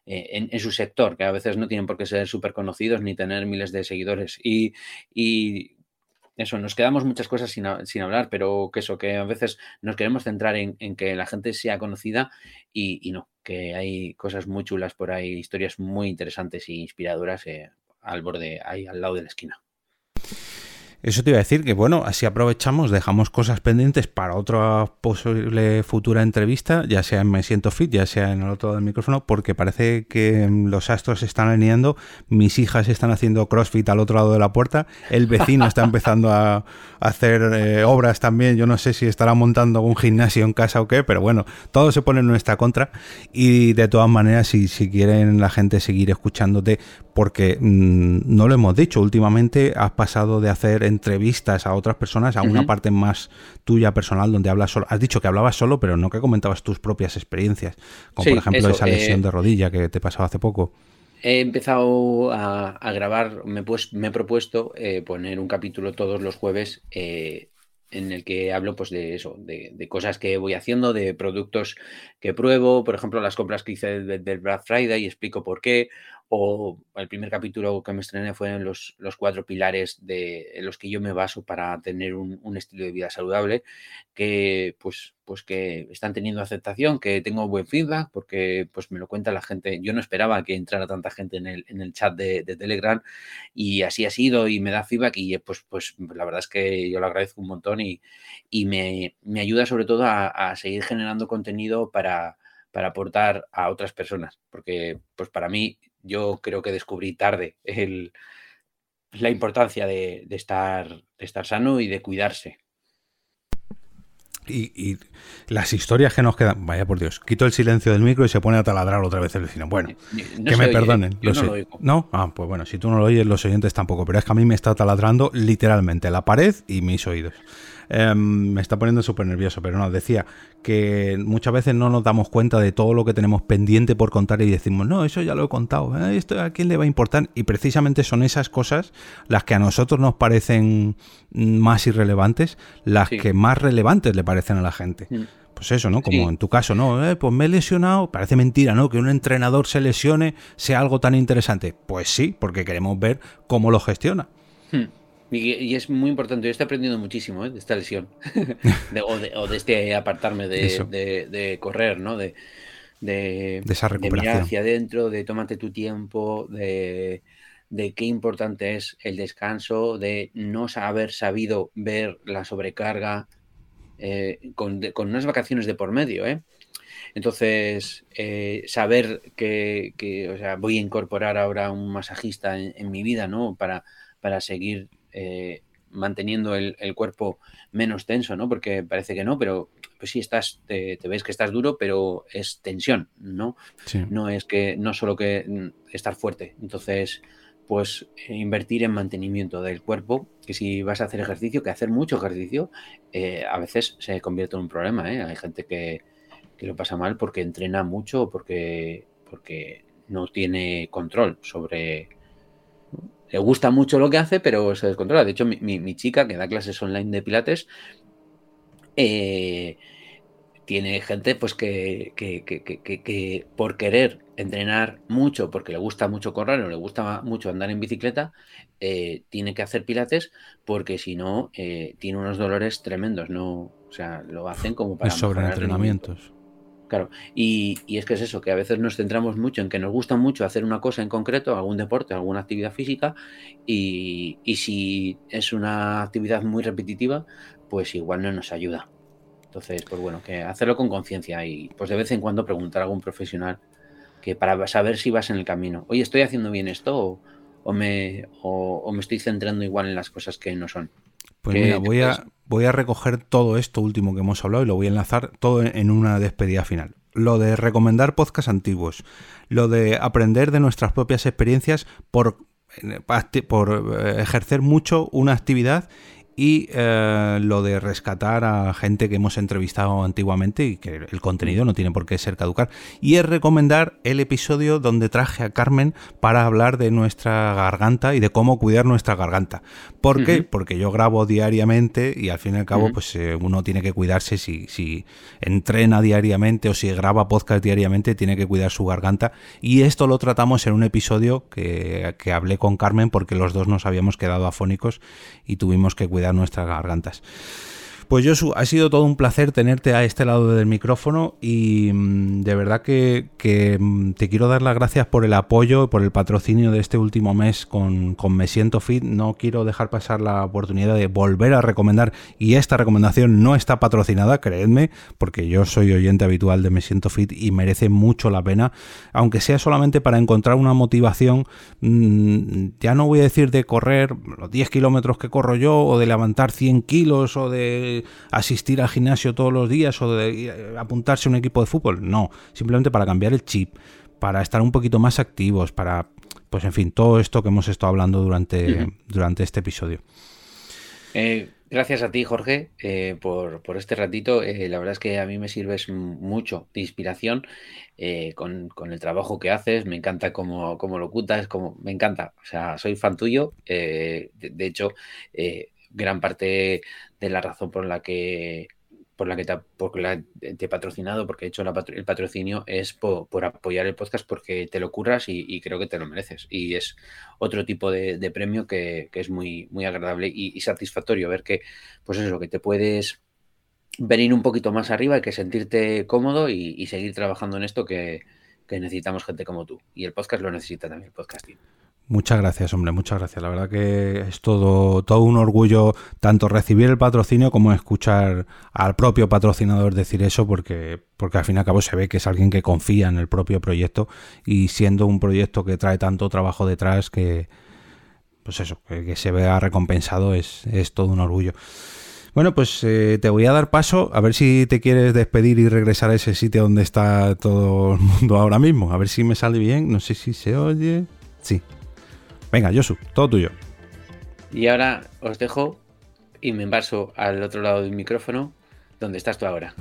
eh, en, su sector, que a veces no tienen por qué ser súper conocidos ni tener miles de seguidores. Y, eso, nos quedamos muchas cosas sin, hablar, pero que eso, que a veces nos queremos centrar en, que la gente sea conocida y, no. que hay cosas muy chulas por ahí, historias muy interesantes e inspiradoras eh, al borde, ahí al lado de la esquina. Eso te iba a decir que, bueno, así aprovechamos, dejamos cosas pendientes para otra posible futura entrevista, ya sea en Me Siento Fit, ya sea en el otro lado del micrófono, porque parece que los astros se están alineando, mis hijas están haciendo CrossFit al otro lado de la puerta, el vecino está empezando a, hacer eh, obras también, yo no sé si estará montando un gimnasio en casa o qué, pero bueno, todo se pone en nuestra contra y de todas maneras, si, si quieren la gente seguir escuchándote, porque mm, no lo hemos dicho, últimamente has pasado de hacer entrevistas a otras personas a una parte más tuya personal donde hablas solo. Has dicho que hablabas solo, pero no que comentabas tus propias experiencias, como por ejemplo esa lesión eh, de rodilla que te pasaba hace poco. He empezado a, grabar, me, pues, me he propuesto eh, poner un capítulo todos los jueves eh, en el que hablo pues de eso, de, cosas que voy haciendo, de productos que pruebo, por ejemplo, las compras que hice del, Black Friday y explico por qué, o el primer capítulo que me estrené fue en los, los cuatro pilares de los que yo me baso para tener un, estilo de vida saludable, que pues, pues que están teniendo aceptación, que tengo buen feedback, porque pues me lo cuenta la gente. Yo no esperaba que entrara tanta gente en el, en el chat de, Telegram y así ha sido y me da feedback y pues, pues la verdad es que yo lo agradezco un montón y, y me, me, ayuda sobre todo a, a seguir generando contenido para para aportar a otras personas, porque pues para mí yo creo que descubrí tarde la importancia de, estar, de estar sano y de cuidarse. Y, las historias que nos quedan, vaya por Dios, quito el silencio del micro y se pone a taladrar otra vez el vecino. Bueno, que me perdonen. no, lo oigo. no, ah, pues bueno, si tú no lo oyes, los oyentes tampoco, pero es que a mí me está taladrando literalmente la pared y mis oídos. Em, me está poniendo súper nervioso, pero no, decía que muchas veces no nos damos cuenta de todo lo que tenemos pendiente por contar y decimos, no, eso ya lo he contado, ¿eh? esto a quién le va a importar. Y precisamente son esas cosas las que a nosotros nos parecen más irrelevantes, las que más relevantes le parecen a la gente. Mm. Pues eso, ¿no? Como en tu caso, ¿no? Eh, pues me he lesionado. Parece mentira, ¿no? Que un entrenador se lesione sea algo tan interesante. Pues sí, porque queremos ver cómo lo gestiona. Hmm. Y, es muy importante, yo estoy aprendiendo muchísimo ¿eh? de esta lesión, o, de, este apartarme de, correr, ¿no? De, de, esa recuperación. mirar hacia adentro, de tómate tu tiempo, de, qué importante es el descanso, de no haber sabido ver la sobrecarga eh, con, unas vacaciones de por medio, ¿eh? Entonces, eh, saber que, o sea, voy a incorporar ahora un masajista en, en mi vida, ¿no? Para, para seguir eh, manteniendo el, cuerpo menos tenso, ¿no? Porque parece que no, pero pues sí, estás, te, ves que estás duro, pero es tensión, ¿no? No es que, no solo que mm, estar fuerte. Entonces, pues invertir en mantenimiento del cuerpo, que si vas a hacer ejercicio, que hacer mucho ejercicio, eh, a veces se convierte en un problema, ¿eh? Hay gente que, que lo pasa mal porque entrena mucho o porque, porque no tiene control sobre le gusta mucho lo que hace, pero se descontrola. De hecho, mi, chica, que da clases online de pilates, eh, tiene gente pues que, que, por querer entrenar mucho, porque le gusta mucho correr o le gusta mucho andar en bicicleta, eh, tiene que hacer pilates porque si no eh, tiene unos dolores tremendos, no, o sea, lo hacen como para sobre entrenamientos. Claro, y, es que es eso, que a veces nos centramos mucho en que nos gusta mucho hacer una cosa en concreto, algún deporte, alguna actividad física, y, si es una actividad muy repetitiva, pues igual no nos ayuda. Entonces, pues bueno, que hacerlo con conciencia y pues de vez en cuando preguntar a algún profesional que para saber si vas en el camino. Oye, ¿estoy haciendo bien esto o, me, o me estoy centrando igual en las cosas que no son? Pues mira, voy a, voy a recoger todo esto último que hemos hablado y lo voy a enlazar todo en una despedida final. Lo de recomendar podcasts antiguos, lo de aprender de nuestras propias experiencias por, eh, por eh, ejercer mucho una actividad y eh, lo de rescatar a gente que hemos entrevistado antiguamente y que el contenido no tiene por qué ser caducar. Y es recomendar el episodio donde traje a Carmen para hablar de nuestra garganta y de cómo cuidar nuestra garganta. ¿Por qué? Porque yo grabo diariamente y al fin y al cabo pues eh, uno tiene que cuidarse si, si entrena diariamente o si graba podcast diariamente tiene que cuidar su garganta. Y esto lo tratamos en un episodio que, que hablé con Carmen porque los dos nos habíamos quedado afónicos y tuvimos que cuidar nuestras gargantas. Pues Josu, ha sido todo un placer tenerte a este lado del micrófono y mm, de verdad que, mm, te quiero dar las gracias por el apoyo, por el patrocinio de este último mes con, con, Me Siento Fit. No quiero dejar pasar la oportunidad de volver a recomendar y esta recomendación no está patrocinada, creedme, porque yo soy oyente habitual de Me Siento Fit y merece mucho la pena, aunque sea solamente para encontrar una motivación, mm, ya no voy a decir de correr los 10 kilómetros que corro yo o de levantar 100 kilos o de asistir al gimnasio todos los días o de apuntarse a un equipo de fútbol. No, simplemente para cambiar el chip, para estar un poquito más activos, para, pues en fin, todo esto que hemos estado hablando durante, durante este episodio. Eh, gracias a ti, Jorge, eh, por, este ratito. Eh, la verdad es que a mí me sirves mucho de inspiración con, el trabajo que haces. Me encanta cómo, cómo locutas, como, me encanta. O sea, soy fan tuyo. de, hecho, gran parte de la razón por la que por la que te, te he patrocinado, porque he hecho el patrocinio, es por, apoyar el podcast porque te lo curras y, creo que te lo mereces. Y es otro tipo de, premio que, es muy, muy agradable y, satisfactorio ver que, pues eso, que te puedes venir un poquito más arriba y que sentirte cómodo y, seguir trabajando en esto que, que necesitamos gente como tú. Y el podcast lo necesita también, el podcasting. Muchas gracias, hombre, muchas gracias. La verdad que es todo, todo un orgullo tanto recibir el patrocinio como escuchar al propio patrocinador decir eso, porque, porque al fin y al cabo se ve que es alguien que confía en el propio proyecto y siendo un proyecto que trae tanto trabajo detrás que, pues eso, que, se vea recompensado es, es, todo un orgullo. Bueno, pues eh, te voy a dar paso a ver si te quieres despedir y regresar a ese sitio donde está todo el mundo ahora mismo. A ver si me sale bien. No sé si se oye. Sí, Venga, Josu, todo tuyo. Y ahora os dejo y me envaso al otro lado del micrófono donde estás tú ahora.